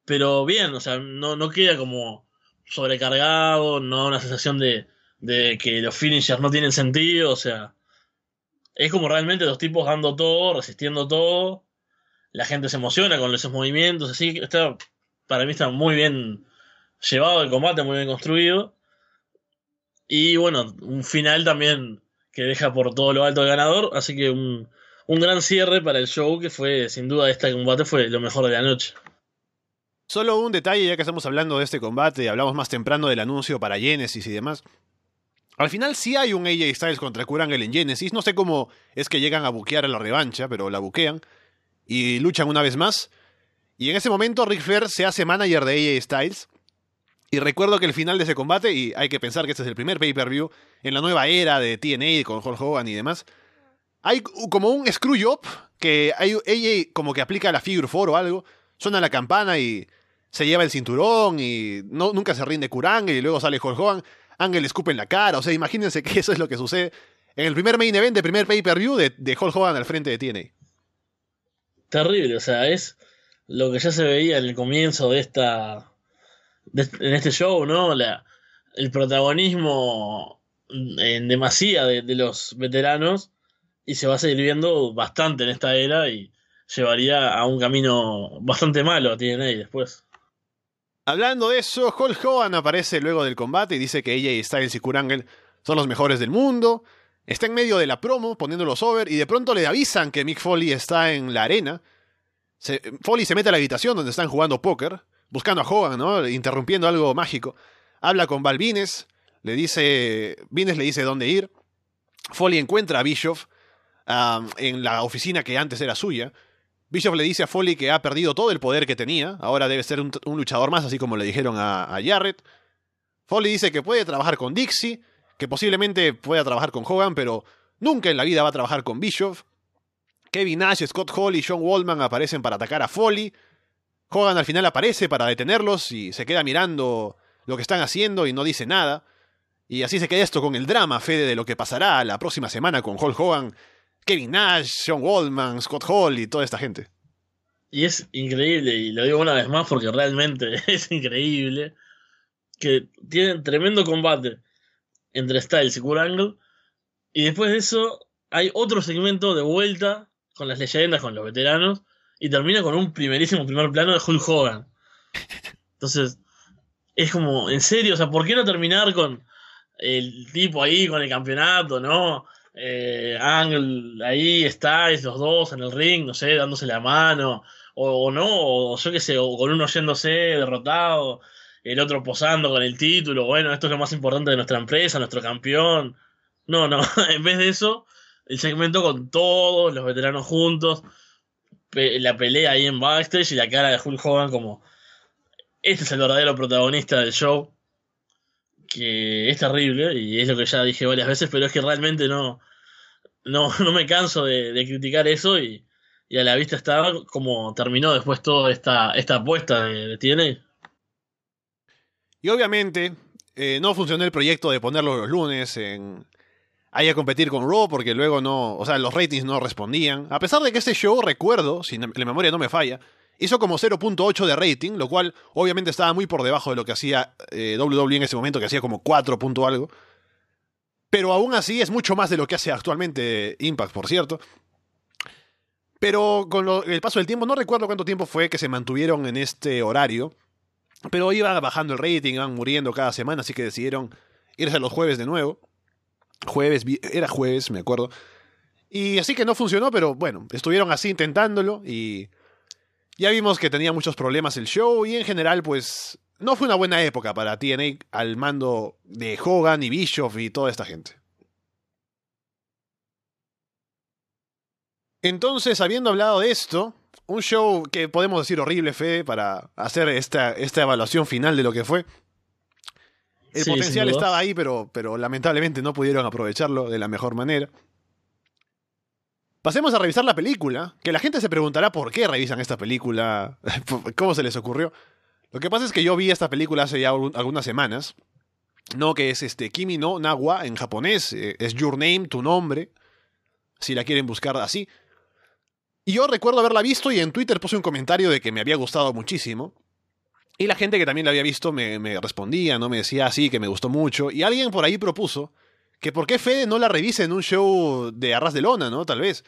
Pero bien, o sea, no, no queda como sobrecargado, no una sensación de, de que los finishers no tienen sentido, o sea, es como realmente dos tipos dando todo, resistiendo todo, la gente se emociona con esos movimientos, así que está, para mí está muy bien llevado el combate, muy bien construido, y bueno, un final también que deja por todo lo alto el ganador, así que un, un gran cierre para el show que fue, sin duda, este combate fue lo mejor de la noche. Solo un detalle, ya que estamos hablando de este combate, hablamos más temprano del anuncio para Genesis y demás. Al final sí hay un AJ Styles contra Kurangel en Genesis. No sé cómo es que llegan a buquear a la revancha, pero la buquean. Y luchan una vez más. Y en ese momento Ric Flair se hace manager de AJ Styles. Y recuerdo que el final de ese combate, y hay que pensar que este es el primer pay-per-view en la nueva era de TNA con Hulk Hogan y demás, hay como un screw job que AJ como que aplica la figure 4 o algo, suena la campana y se lleva el cinturón y nunca se rinde Kurangel y luego sale Hulk Hogan. Ángel escupe en la cara. O sea, imagínense que *laughs* eso es lo que sucede en el primer main event, el primer pay-per-view de, de Hulk Hogan al frente de TNA. Terrible, o sea, es lo que ya se veía en el comienzo de esta. en este show, ¿no? El protagonismo en demasía de, de, los veteranos y se va a seguir viendo bastante en esta era y llevaría a un camino bastante malo a TNA después. Hablando de eso, Hulk Hogan aparece luego del combate y dice que ella y Styles y Kurangel son los mejores del mundo. Está en medio de la promo, poniéndolos over, y de pronto le avisan que Mick Foley está en la arena. Foley se mete a la habitación donde están jugando póker, buscando a Hogan, ¿no? Interrumpiendo algo mágico. Habla con Val Vines, le dice. Vines le dice dónde ir. Foley encuentra a Bischoff en la oficina que antes era suya. Bishop le dice a Foley que ha perdido todo el poder que tenía, ahora debe ser un, luchador más, así como le dijeron a, Jarrett. Foley dice que puede trabajar con Dixie, que posiblemente pueda trabajar con Hogan, pero nunca en la vida va a trabajar con Bishop. Kevin Nash, Scott Hall y John Wallman aparecen para atacar a Foley. Hogan al final aparece para detenerlos y se queda mirando lo que están haciendo y no dice nada. Y así se queda esto con el drama, Fede, de lo que pasará la próxima semana con Hulk Hogan Kevin Nash, John Waldman, Scott Hall y toda esta gente. Y es increíble, y lo digo una vez más porque realmente *laughs* es increíble, que tienen tremendo combate entre Styles y Kurt Angle, y después de eso hay otro segmento de vuelta con las leyendas, con los veteranos, y termina con un primerísimo primer plano de Hulk Hogan. Entonces, es como, en serio, o sea, ¿por qué no terminar con el tipo ahí, con el campeonato, no? Eh, Angle ahí estáis los dos en el ring, no sé, dándose la mano, o, no, o yo qué sé, o con uno yéndose derrotado, el otro posando con el título, bueno, esto es lo más importante de nuestra empresa, nuestro campeón. No, no, *laughs* en vez de eso, el segmento con todos los veteranos juntos, la pelea ahí en backstage y la cara de Hulk Hogan como este es el verdadero protagonista del show, que es terrible y es lo que ya dije varias veces, pero es que realmente no, no, *laughs* no me canso de, criticar eso y, a la vista está como terminó después toda esta, esta apuesta de, TNA. Y obviamente eh, no funcionó el proyecto de ponerlo los lunes en, ahí a competir con Raw porque luego no, o sea, los ratings no respondían. A pesar de que este show, recuerdo, si la memoria no me falla, hizo como 0.8 de rating, lo cual obviamente estaba muy por debajo de lo que hacía eh, WWE en ese momento, que hacía como 4. algo. Pero aún así es mucho más de lo que hace actualmente Impact, por cierto. Pero con el paso del tiempo, no recuerdo cuánto tiempo fue que se mantuvieron en este horario. Pero iba bajando el rating, iban muriendo cada semana, así que decidieron irse a los jueves de nuevo. Jueves, era jueves, me acuerdo. Y así que no funcionó, pero bueno, estuvieron así intentándolo y ya vimos que tenía muchos problemas el show y en general pues no fue una buena época para TNA al mando de Hogan y Bischoff y toda esta gente. Entonces, habiendo hablado de esto, un show que podemos decir horrible, Fe, para hacer esta, esta evaluación final de lo que fue. El potencial estaba ahí, pero, pero lamentablemente no pudieron aprovecharlo de la mejor manera. Pasemos a revisar la película, que la gente se preguntará por qué revisan esta película, *laughs* cómo se les ocurrió. Lo que pasa es que yo vi esta película hace ya algunas semanas, no que es este Kimi no Nawa en japonés, eh, es Your Name, tu nombre, si la quieren buscar así. Y yo recuerdo haberla visto y en Twitter puse un comentario de que me había gustado muchísimo. Y la gente que también la había visto me, respondía, ¿no? Me decía así, que me gustó mucho. Y alguien por ahí propuso que por qué Fede no la revise en un show de Arras de Lona, ¿no? Tal vez.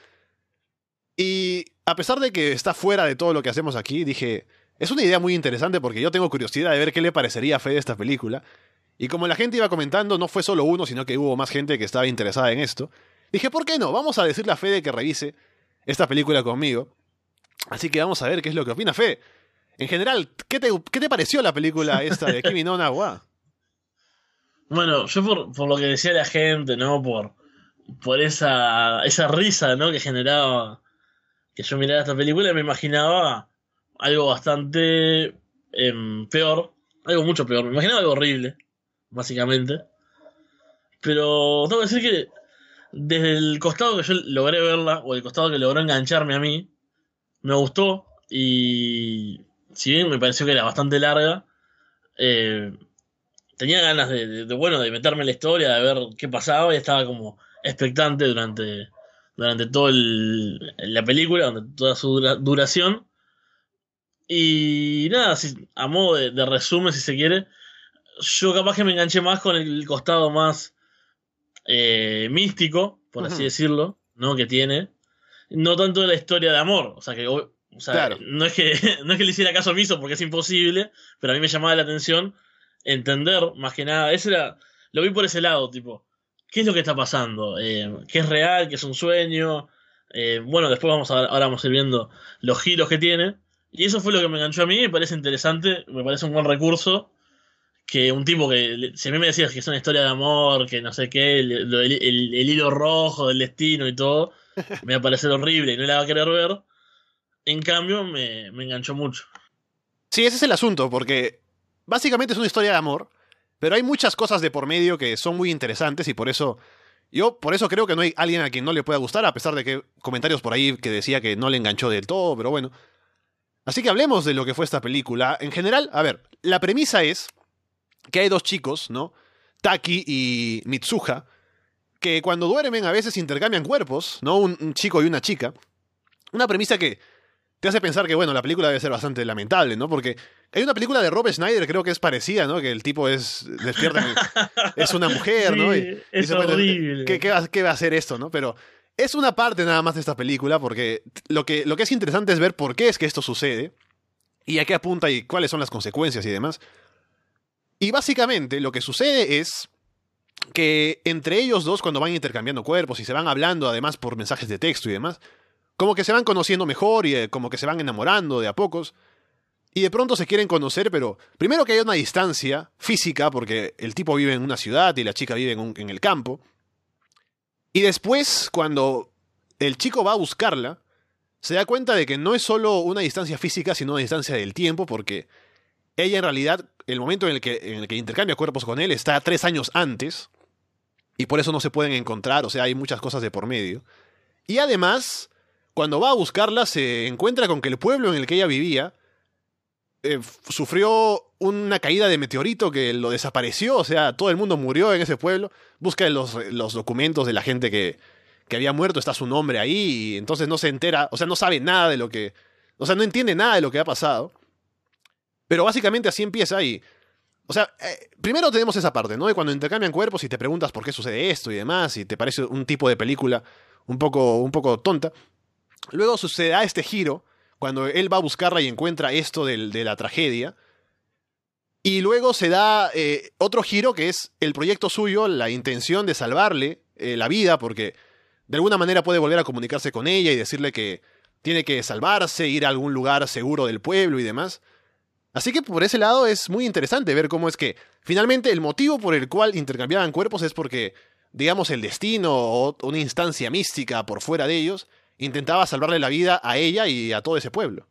Y a pesar de que está fuera de todo lo que hacemos aquí, dije, es una idea muy interesante porque yo tengo curiosidad de ver qué le parecería a Fede esta película. Y como la gente iba comentando, no fue solo uno, sino que hubo más gente que estaba interesada en esto. Dije, ¿por qué no? Vamos a decirle a Fede que revise esta película conmigo. Así que vamos a ver qué es lo que opina Fede. En general, ¿qué te, qué te pareció la película esta de *laughs* Kimi no Nawa? Bueno, yo por, por, lo que decía la gente, ¿no? Por, por esa, esa risa, ¿no? Que generaba que yo mirara esta película, me imaginaba algo bastante em, peor, algo mucho peor, me imaginaba algo horrible, básicamente. Pero tengo que decir que desde el costado que yo logré verla, o el costado que logró engancharme a mí, me gustó y si bien me pareció que era bastante larga, eh, tenía ganas de, bueno, de meterme en la historia, de ver qué pasaba y estaba como expectante durante, durante toda la película, durante toda su duración. Y nada, a modo de, resumen, si se quiere, yo capaz que me enganché más con el costado más eh, místico, por así decirlo, ¿no? Que tiene. No tanto de la historia de amor, o sea que o sea, no, es que, *laughs* no es que le hiciera caso omiso porque es imposible, pero a mí me llamaba la atención entender, más que nada, ese era, lo vi por ese lado, tipo, ¿qué es lo que está pasando? Eh, ¿Qué es real? ¿Qué es un sueño? Eh, bueno, después vamos a, ahora vamos a ir viendo los giros que tiene. Y eso fue lo que me enganchó a mí, me parece interesante, me parece un buen recurso. Que un tipo que, si a mí me decías que es una historia de amor, que no sé qué, el, el hilo rojo del destino y todo, *laughs* me va a parecer horrible y no la va a querer ver. En cambio, me, enganchó mucho. Sí, ese es el asunto, porque básicamente es una historia de amor, pero hay muchas cosas de por medio que son muy interesantes y por eso yo por eso creo que no hay alguien a quien no le pueda gustar, a pesar de que comentarios por ahí que decía que no le enganchó del todo, pero bueno. Así que hablemos de lo que fue esta película. En general, a ver, la premisa es que hay dos chicos, ¿no? Taki y Mitsuha, que cuando duermen a veces intercambian cuerpos, ¿no? un chico y una chica. Una premisa que te hace pensar que, bueno, la película debe ser bastante lamentable, ¿no? Porque hay una película de Rob Schneider, creo que es parecida, ¿no? Que el tipo es despierta, es una mujer, ¿no? es horrible. ¿qué, va, a hacer esto, no? Pero es una parte nada más de esta película, porque lo que, lo que es interesante es ver por qué es que esto sucede, y a qué apunta y cuáles son las consecuencias y demás. Y básicamente lo que sucede es que entre ellos dos, cuando van intercambiando cuerpos y se van hablando además por mensajes de texto y demás, como que se van conociendo mejor y eh, como que se van enamorando de a pocos. Y de pronto se quieren conocer, pero primero que hay una distancia física, porque el tipo vive en una ciudad y la chica vive en, el campo. Y después, cuando el chico va a buscarla, se da cuenta de que no es solo una distancia física, sino una distancia del tiempo, porque ella en realidad, el momento en el que, en el que intercambia cuerpos con él está tres años antes, y por eso no se pueden encontrar, o sea, hay muchas cosas de por medio. Y además, cuando va a buscarla, se encuentra con que el pueblo en el que ella vivía eh, sufrió una caída de meteorito que lo desapareció, o sea, todo el mundo murió en ese pueblo. Busca los, los documentos de la gente que, que había muerto, está su nombre ahí, y entonces no se entera, o sea, no sabe nada de lo que, o sea, no entiende nada de lo que ha pasado. Pero básicamente así empieza y, o sea, eh, primero tenemos esa parte, ¿no? De cuando intercambian cuerpos y te preguntas por qué sucede esto y demás, y te parece un tipo de película un poco, un poco tonta. Luego sucede este giro, cuando él va a buscarla y encuentra esto de la tragedia. Y luego se da eh, otro giro que es el proyecto suyo, la intención de salvarle eh, la vida, porque de alguna manera puede volver a comunicarse con ella y decirle que tiene que salvarse, ir a algún lugar seguro del pueblo y demás. Así que por ese lado es muy interesante ver cómo es que finalmente el motivo por el cual intercambiaban cuerpos es porque, digamos, el destino o una instancia mística por fuera de ellos intentaba salvarle la vida a ella y a todo ese pueblo.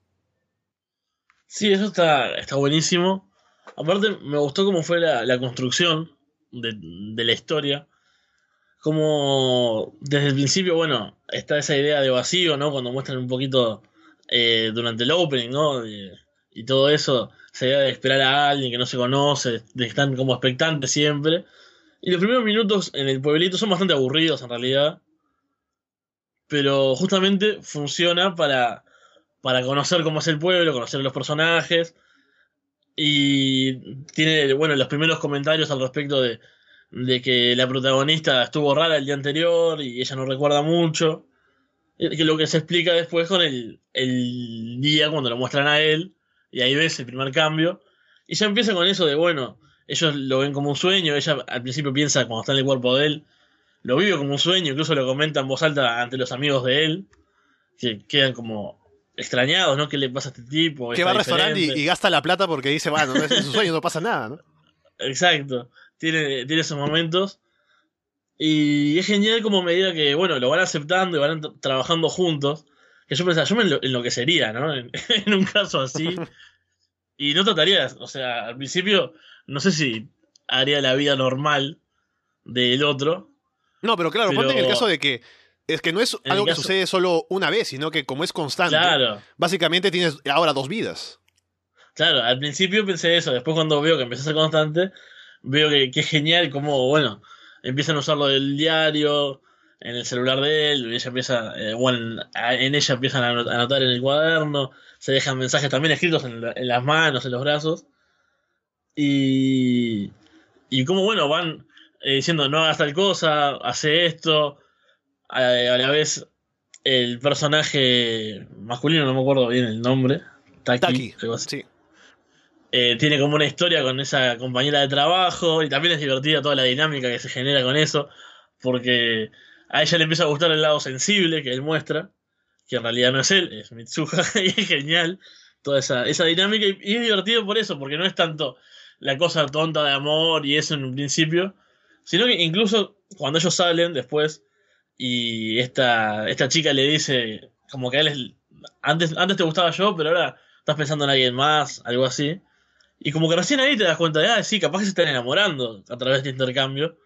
Sí, eso está, está buenísimo. Aparte, me gustó cómo fue la, construcción de, de, la historia. Como desde el principio, bueno, está esa idea de vacío, ¿no? Cuando muestran un poquito eh, durante el opening, ¿no? y todo eso, se idea de esperar a alguien que no se conoce, de que están como expectantes siempre. Y los primeros minutos en el pueblito son bastante aburridos en realidad pero justamente funciona para, para conocer cómo es el pueblo, conocer los personajes. Y tiene, bueno, los primeros comentarios al respecto de, de que la protagonista estuvo rara el día anterior y ella no recuerda mucho. Que lo que se explica después con el, el día cuando lo muestran a él, y ahí ves el primer cambio. Y ya empieza con eso de, bueno, ellos lo ven como un sueño, ella al principio piensa cuando está en el cuerpo de él, lo vive como un sueño, incluso lo comenta en voz alta ante los amigos de él, que quedan como extrañados, ¿no? ¿Qué le pasa a este tipo? Que va al restaurante y, gasta la plata porque dice, bueno, no es, un sueño, no pasa nada, ¿no? Exacto, tiene, tiene esos momentos. Y es genial como medida que, bueno, lo van aceptando y van trabajando juntos. Que yo pensaba, yo me enloquecería, ¿no? *laughs* En, en un caso así. *laughs* y no trataría, o sea, al principio, no sé si haría la vida normal del otro, no, pero claro, ponte en el caso de que es que no es algo que sucede solo una vez, sino que como es constante, básicamente tienes ahora dos vidas. Claro, al principio pensé eso, después cuando veo que empieza a ser constante, veo que, es genial como, bueno, empiezan a usarlo del diario, en el celular de él, y ella empieza, eh, bueno, en ella empiezan a anotar en el cuaderno, se dejan mensajes también escritos en, en las manos, en los brazos, y, y como, bueno, van eh, diciendo no hagas tal cosa, hace esto. A, la vez, el personaje masculino, no me acuerdo bien el nombre, Taki, sí. Eh, tiene como una historia con esa compañera de trabajo y también es divertida toda la dinámica que se genera con eso, porque a ella le empieza a gustar el lado sensible que él muestra, que en realidad no es él, es Mitsuha, *laughs* y es genial toda esa, esa dinámica y, y, es divertido por eso, porque no es tanto la cosa tonta de amor y eso en un principio, Sino que incluso cuando ellos salen después y esta, esta chica le dice como que a él es, antes, antes te gustaba yo, pero ahora estás pensando en alguien más, algo así. Y como que recién ahí te das cuenta de, ah, sí, capaz que se están enamorando a través de este intercambio.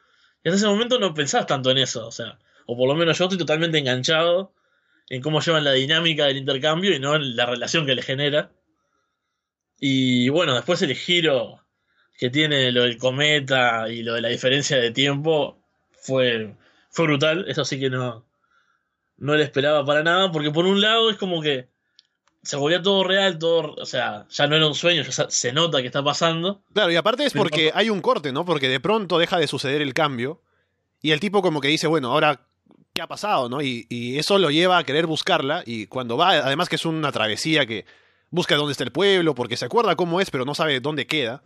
Y hasta ese momento no pensás tanto en eso, o sea, o por lo menos yo estoy totalmente enganchado en cómo llevan la dinámica del intercambio y no en la relación que le genera. Y bueno, después el giro que tiene lo del cometa y lo de la diferencia de tiempo fue, fue brutal. Eso sí que no, no le esperaba para nada, porque por un lado es como que se volvía todo real, todo, o sea, ya no era un sueño, ya se nota que está pasando. Claro, y aparte es porque hay un corte, ¿no? Porque de pronto deja de suceder el cambio y el tipo como que dice, bueno, ahora, ¿qué ha pasado, no? Y, y eso lo lleva a querer buscarla y cuando va, además que es una travesía que busca dónde está el pueblo, porque se acuerda cómo es, pero no sabe dónde queda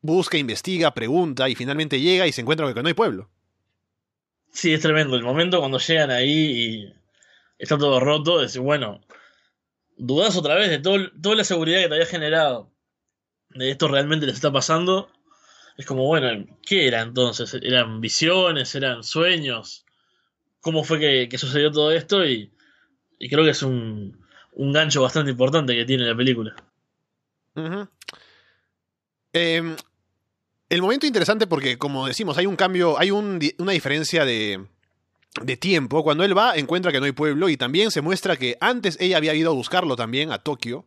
busca, investiga, pregunta y finalmente llega y se encuentra con que no hay pueblo. Sí, es tremendo. El momento cuando llegan ahí y está todo roto, es bueno, dudas otra vez de todo, toda la seguridad que te había generado. De esto realmente les está pasando. Es como, bueno, ¿qué era entonces? ¿Eran visiones? ¿Eran sueños? cómo fue que, sucedió todo esto y, creo que es un, un, gancho bastante importante que tiene la película. Em, el momento interesante porque, como decimos, hay un cambio, hay una diferencia de, tiempo. Cuando él va, encuentra que no hay pueblo y también se muestra que antes ella había ido a buscarlo también a Tokio.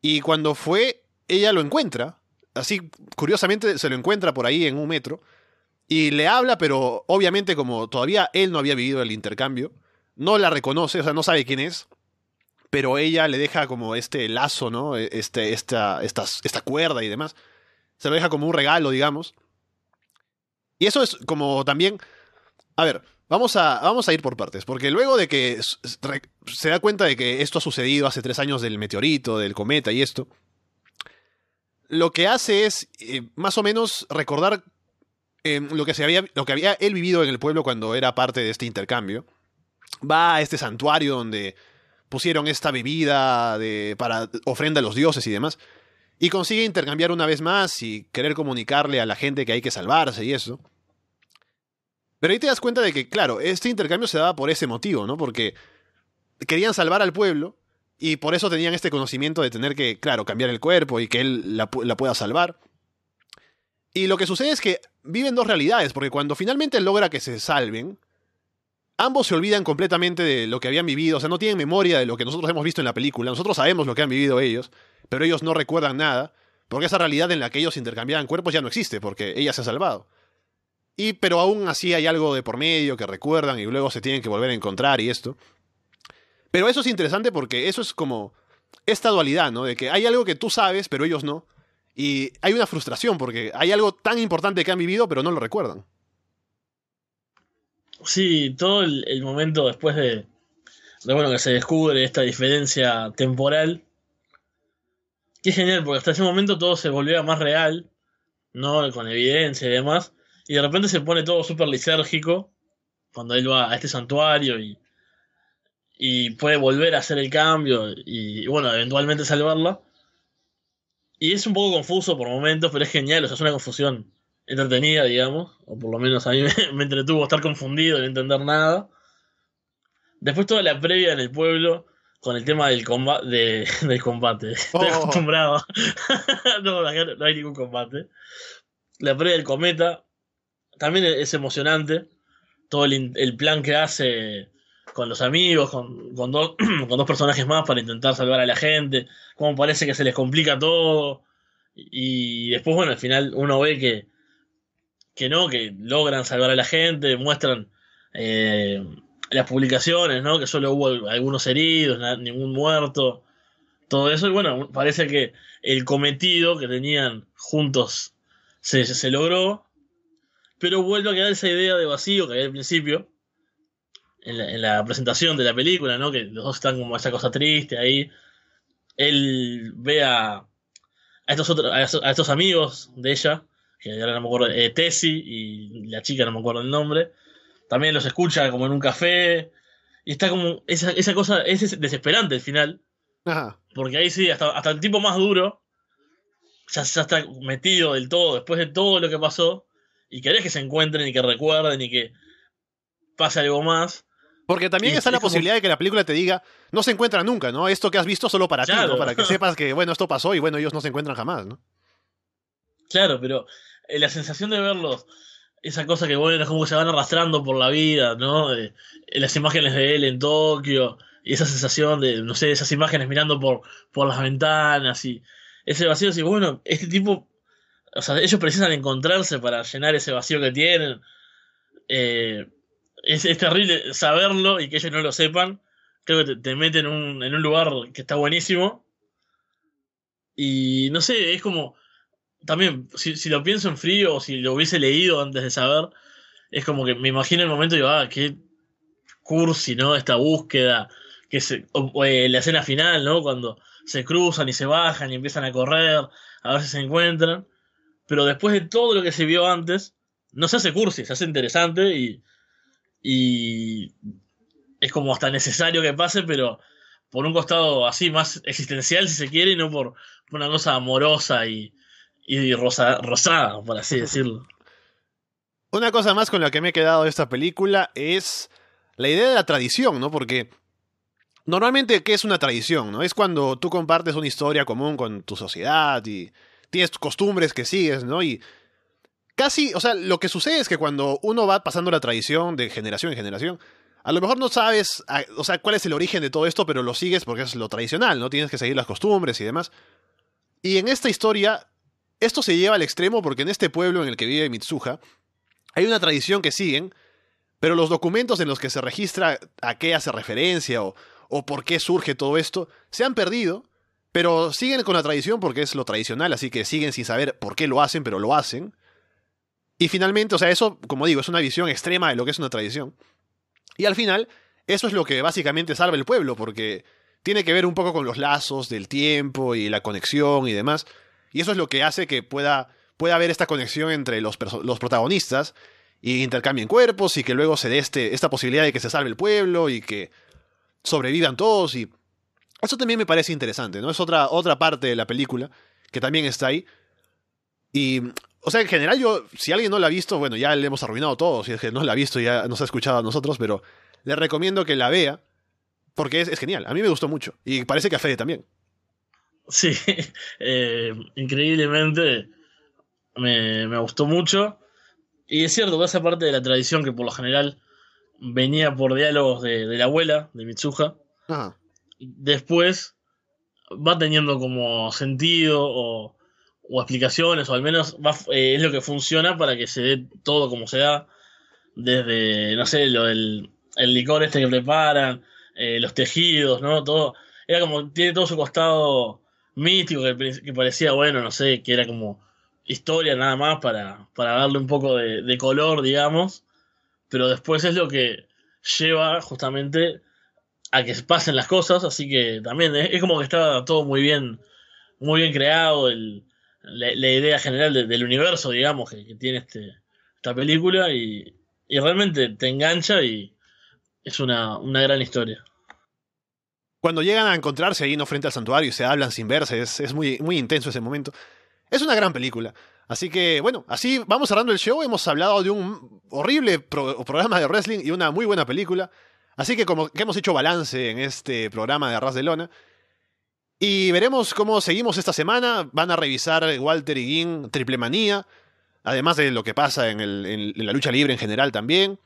Y cuando fue, ella lo encuentra. Así, curiosamente, se lo encuentra por ahí en un metro. Y le habla, pero obviamente como todavía él no había vivido el intercambio, no la reconoce, o sea, no sabe quién es. Pero ella le deja como este lazo, ¿no? E, este, esta, esta, esta cuerda y demás. Se lo deja como un regalo, digamos. Y eso es como también... A ver, Vamos a, vamos a ir por partes, porque luego de que se da cuenta de que esto ha sucedido hace tres años del meteorito, del cometa y esto, lo que hace es eh, más o menos recordar em, lo, que se había, lo que había él vivido en el pueblo cuando era parte de este intercambio. Va a este santuario donde pusieron esta bebida de, para ofrenda a los dioses y demás, y consigue intercambiar una vez más y querer comunicarle a la gente que hay que salvarse y eso. Pero ahí te das cuenta de que, claro, este intercambio se daba por ese motivo, ¿no? Porque querían salvar al pueblo y por eso tenían este conocimiento de tener que, claro, cambiar el cuerpo y que él la, pueda salvar. Y lo que sucede es que viven dos realidades, porque cuando finalmente logra que se salven, ambos se olvidan completamente de lo que habían vivido, o sea, no tienen memoria de lo que nosotros hemos visto en la película, nosotros sabemos lo que han vivido ellos, pero ellos no recuerdan nada, porque esa realidad en la que ellos intercambiaban cuerpos ya no existe, porque ella se ha salvado. Y, pero aún así hay algo de por medio que recuerdan y luego se tienen que volver a encontrar y esto. Pero eso es interesante porque eso es como esta dualidad, ¿no? De que hay algo que tú sabes, pero ellos no. Y hay una frustración porque hay algo tan importante que han vivido, pero no lo recuerdan. Sí, todo el, momento después de, de, bueno, que se descubre esta diferencia temporal. *laughs* Es genial, porque hasta ese momento todo se volvía más real, ¿no? Con evidencia y demás. Y de repente se pone todo súper lisérgico cuando él va a este santuario y, y puede volver a hacer el cambio y, bueno, eventualmente salvarla. Y es un poco confuso por momentos, pero es genial, o sea, es una confusión entretenida, digamos, o por lo menos a mí *laughs* me, entretuvo estar confundido y no entender nada. Después toda la previa en el pueblo con el tema del, combate *laughs* del combate. Estoy oh. acostumbrado. *laughs* no, no hay ningún combate. La previa del cometa, también es emocionante todo el, plan que hace con los amigos, con, con, *clears throat* con, dos personajes más para intentar salvar a la gente, cómo parece que se les complica todo. Y después, bueno, al final uno ve que, que no, que logran salvar a la gente, muestran eh, las publicaciones, ¿no? Que solo hubo algunos heridos, ningún muerto, todo eso. Y bueno, parece que el cometido que tenían juntos se, se logró pero vuelve a quedar esa idea de vacío que había al principio, en la, presentación de la película, ¿no? Que los dos están como esa cosa triste ahí. Él ve a, estos, otros, a estos amigos de ella, que ahora no me acuerdo, eh, Tessie y la chica no me acuerdo el nombre. También los escucha como en un café. Y está como. Esa, esa cosa es desesperante al final. Porque ahí sí, hasta, hasta el tipo más duro ya, ya está metido del todo, después de todo lo que pasó y querés que se encuentren y que recuerden y que pase algo más. Porque también está la posibilidad de que la película te diga, no se encuentran nunca, ¿no? Esto que has visto solo para ti, ¿no? Para que *laughs* sepas que, bueno, esto pasó y bueno, ellos no se encuentran jamás, ¿no? Claro, pero eh, la sensación de verlos, esa cosa que, bueno, es como que se van arrastrando por la vida, ¿no? Eh, las imágenes de él en Tokio, y esa sensación de, no sé, esas imágenes mirando por, por las ventanas y ese vacío, así, bueno, este tipo o sea, ellos precisan encontrarse para llenar ese vacío que tienen. Eh, es, terrible saberlo y que ellos no lo sepan. Creo que te, meten en un, en un lugar que está buenísimo. Y no sé, es como. También, si, si, lo pienso en frío o si lo hubiese leído antes de saber, es como que me imagino el momento y digo, ah, qué cursi, ¿no? Esta búsqueda. Que se, o, eh, la escena final, ¿no? Cuando se cruzan y se bajan y empiezan a correr, a ver si se encuentran pero después de todo lo que se vio antes, no se hace cursi, se hace interesante y, y es como hasta necesario que pase, pero por un costado así más existencial si se quiere y no por una cosa amorosa y, y rosada, por así decirlo. Una cosa más con la que me he quedado de esta película es la idea de la tradición, ¿no? Porque normalmente, ¿qué es una tradición, no? Es cuando tú compartes una historia común con tu sociedad y tienes costumbres que sigues, ¿no? Y casi, o sea, lo que sucede es que cuando uno va pasando la tradición de generación en generación, a lo mejor no sabes, o sea, cuál es el origen de todo esto, pero lo sigues porque es lo tradicional, ¿no? Tienes que seguir las costumbres y demás. Y en esta historia, esto se lleva al extremo porque en este pueblo en el que vive Mitsuha, hay una tradición que siguen, pero los documentos en los que se registra a qué hace referencia o, o por qué surge todo esto se han perdido, pero siguen con la tradición porque es lo tradicional, así que siguen sin saber por qué lo hacen, pero lo hacen. Y finalmente, o sea, eso, como digo, es una visión extrema de lo que es una tradición. Y al final, eso es lo que básicamente salva el pueblo, porque tiene que ver un poco con los lazos del tiempo y la conexión y demás. Y eso es lo que hace que pueda, pueda haber esta conexión entre los, los protagonistas y intercambien cuerpos y que luego se dé este, esta posibilidad de que se salve el pueblo y que sobrevivan todos. Y eso también me parece interesante, ¿no? Es otra, otra parte de la película que también está ahí. Y o sea, en general yo, si alguien no la ha visto, bueno, ya le hemos arruinado todo, si es que no la ha visto ya nos ha escuchado a nosotros, pero le recomiendo que la vea, porque es, genial, a mí me gustó mucho, y parece que a Fede también. Sí, *laughs* eh, increíblemente me, gustó mucho, y es cierto que esa parte de la tradición que por lo general venía por diálogos de, la abuela, de Mitsuha, después va teniendo como sentido o o explicaciones, o al menos eh, es lo que funciona para que se dé todo como se da, desde, no sé, lo del el licor este que preparan, eh, los tejidos, ¿no? Todo, era como, tiene todo su costado místico que, parecía, bueno, no sé, que era como historia nada más para, para darle un poco de, color, digamos, pero después es lo que lleva justamente a que pasen las cosas, así que también es, como que está todo muy bien, muy bien creado, el, la, idea general del universo, digamos, que, tiene este, esta película y, realmente te engancha y es una, gran historia. Cuando llegan a encontrarse ahí no frente al santuario y se hablan sin verse, es, muy, muy intenso ese momento. Es una gran película. Así que, bueno, así vamos cerrando el show. Hemos hablado de un horrible programa de wrestling y una muy buena película. Así que como que hemos hecho balance en este programa de Arras de Lona, y veremos cómo seguimos esta semana. Van a revisar Walter y Gin Triple Manía, además de lo que pasa en, la lucha libre en general también.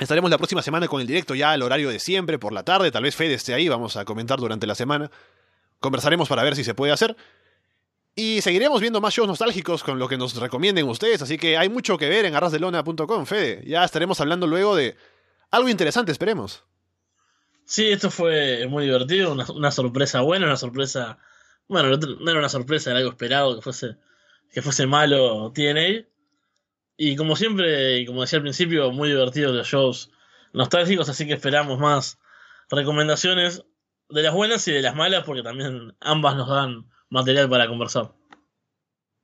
Estaremos la próxima semana con el directo ya al horario de siempre, por la tarde. Tal vez Fede esté ahí, vamos a comentar durante la semana. Conversaremos para ver si se puede hacer. Y seguiremos viendo más shows nostálgicos con lo que nos recomienden ustedes, así que hay mucho que ver en arrasdelona.com, Fede. Ya estaremos hablando luego de algo interesante, esperemos. Sí, esto fue muy divertido, una, sorpresa buena, una sorpresa. Bueno, no era una sorpresa, era algo esperado que fuese, que fuese malo TNA. Y como siempre, y como decía al principio, muy divertido los shows nostálgicos, así que esperamos más recomendaciones de las buenas y de las malas, porque también ambas nos dan material para conversar.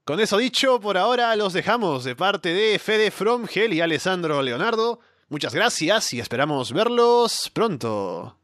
Con eso dicho, por ahora los dejamos de parte de Fede From Gel y Alessandro Leonardo. Muchas gracias y esperamos verlos pronto.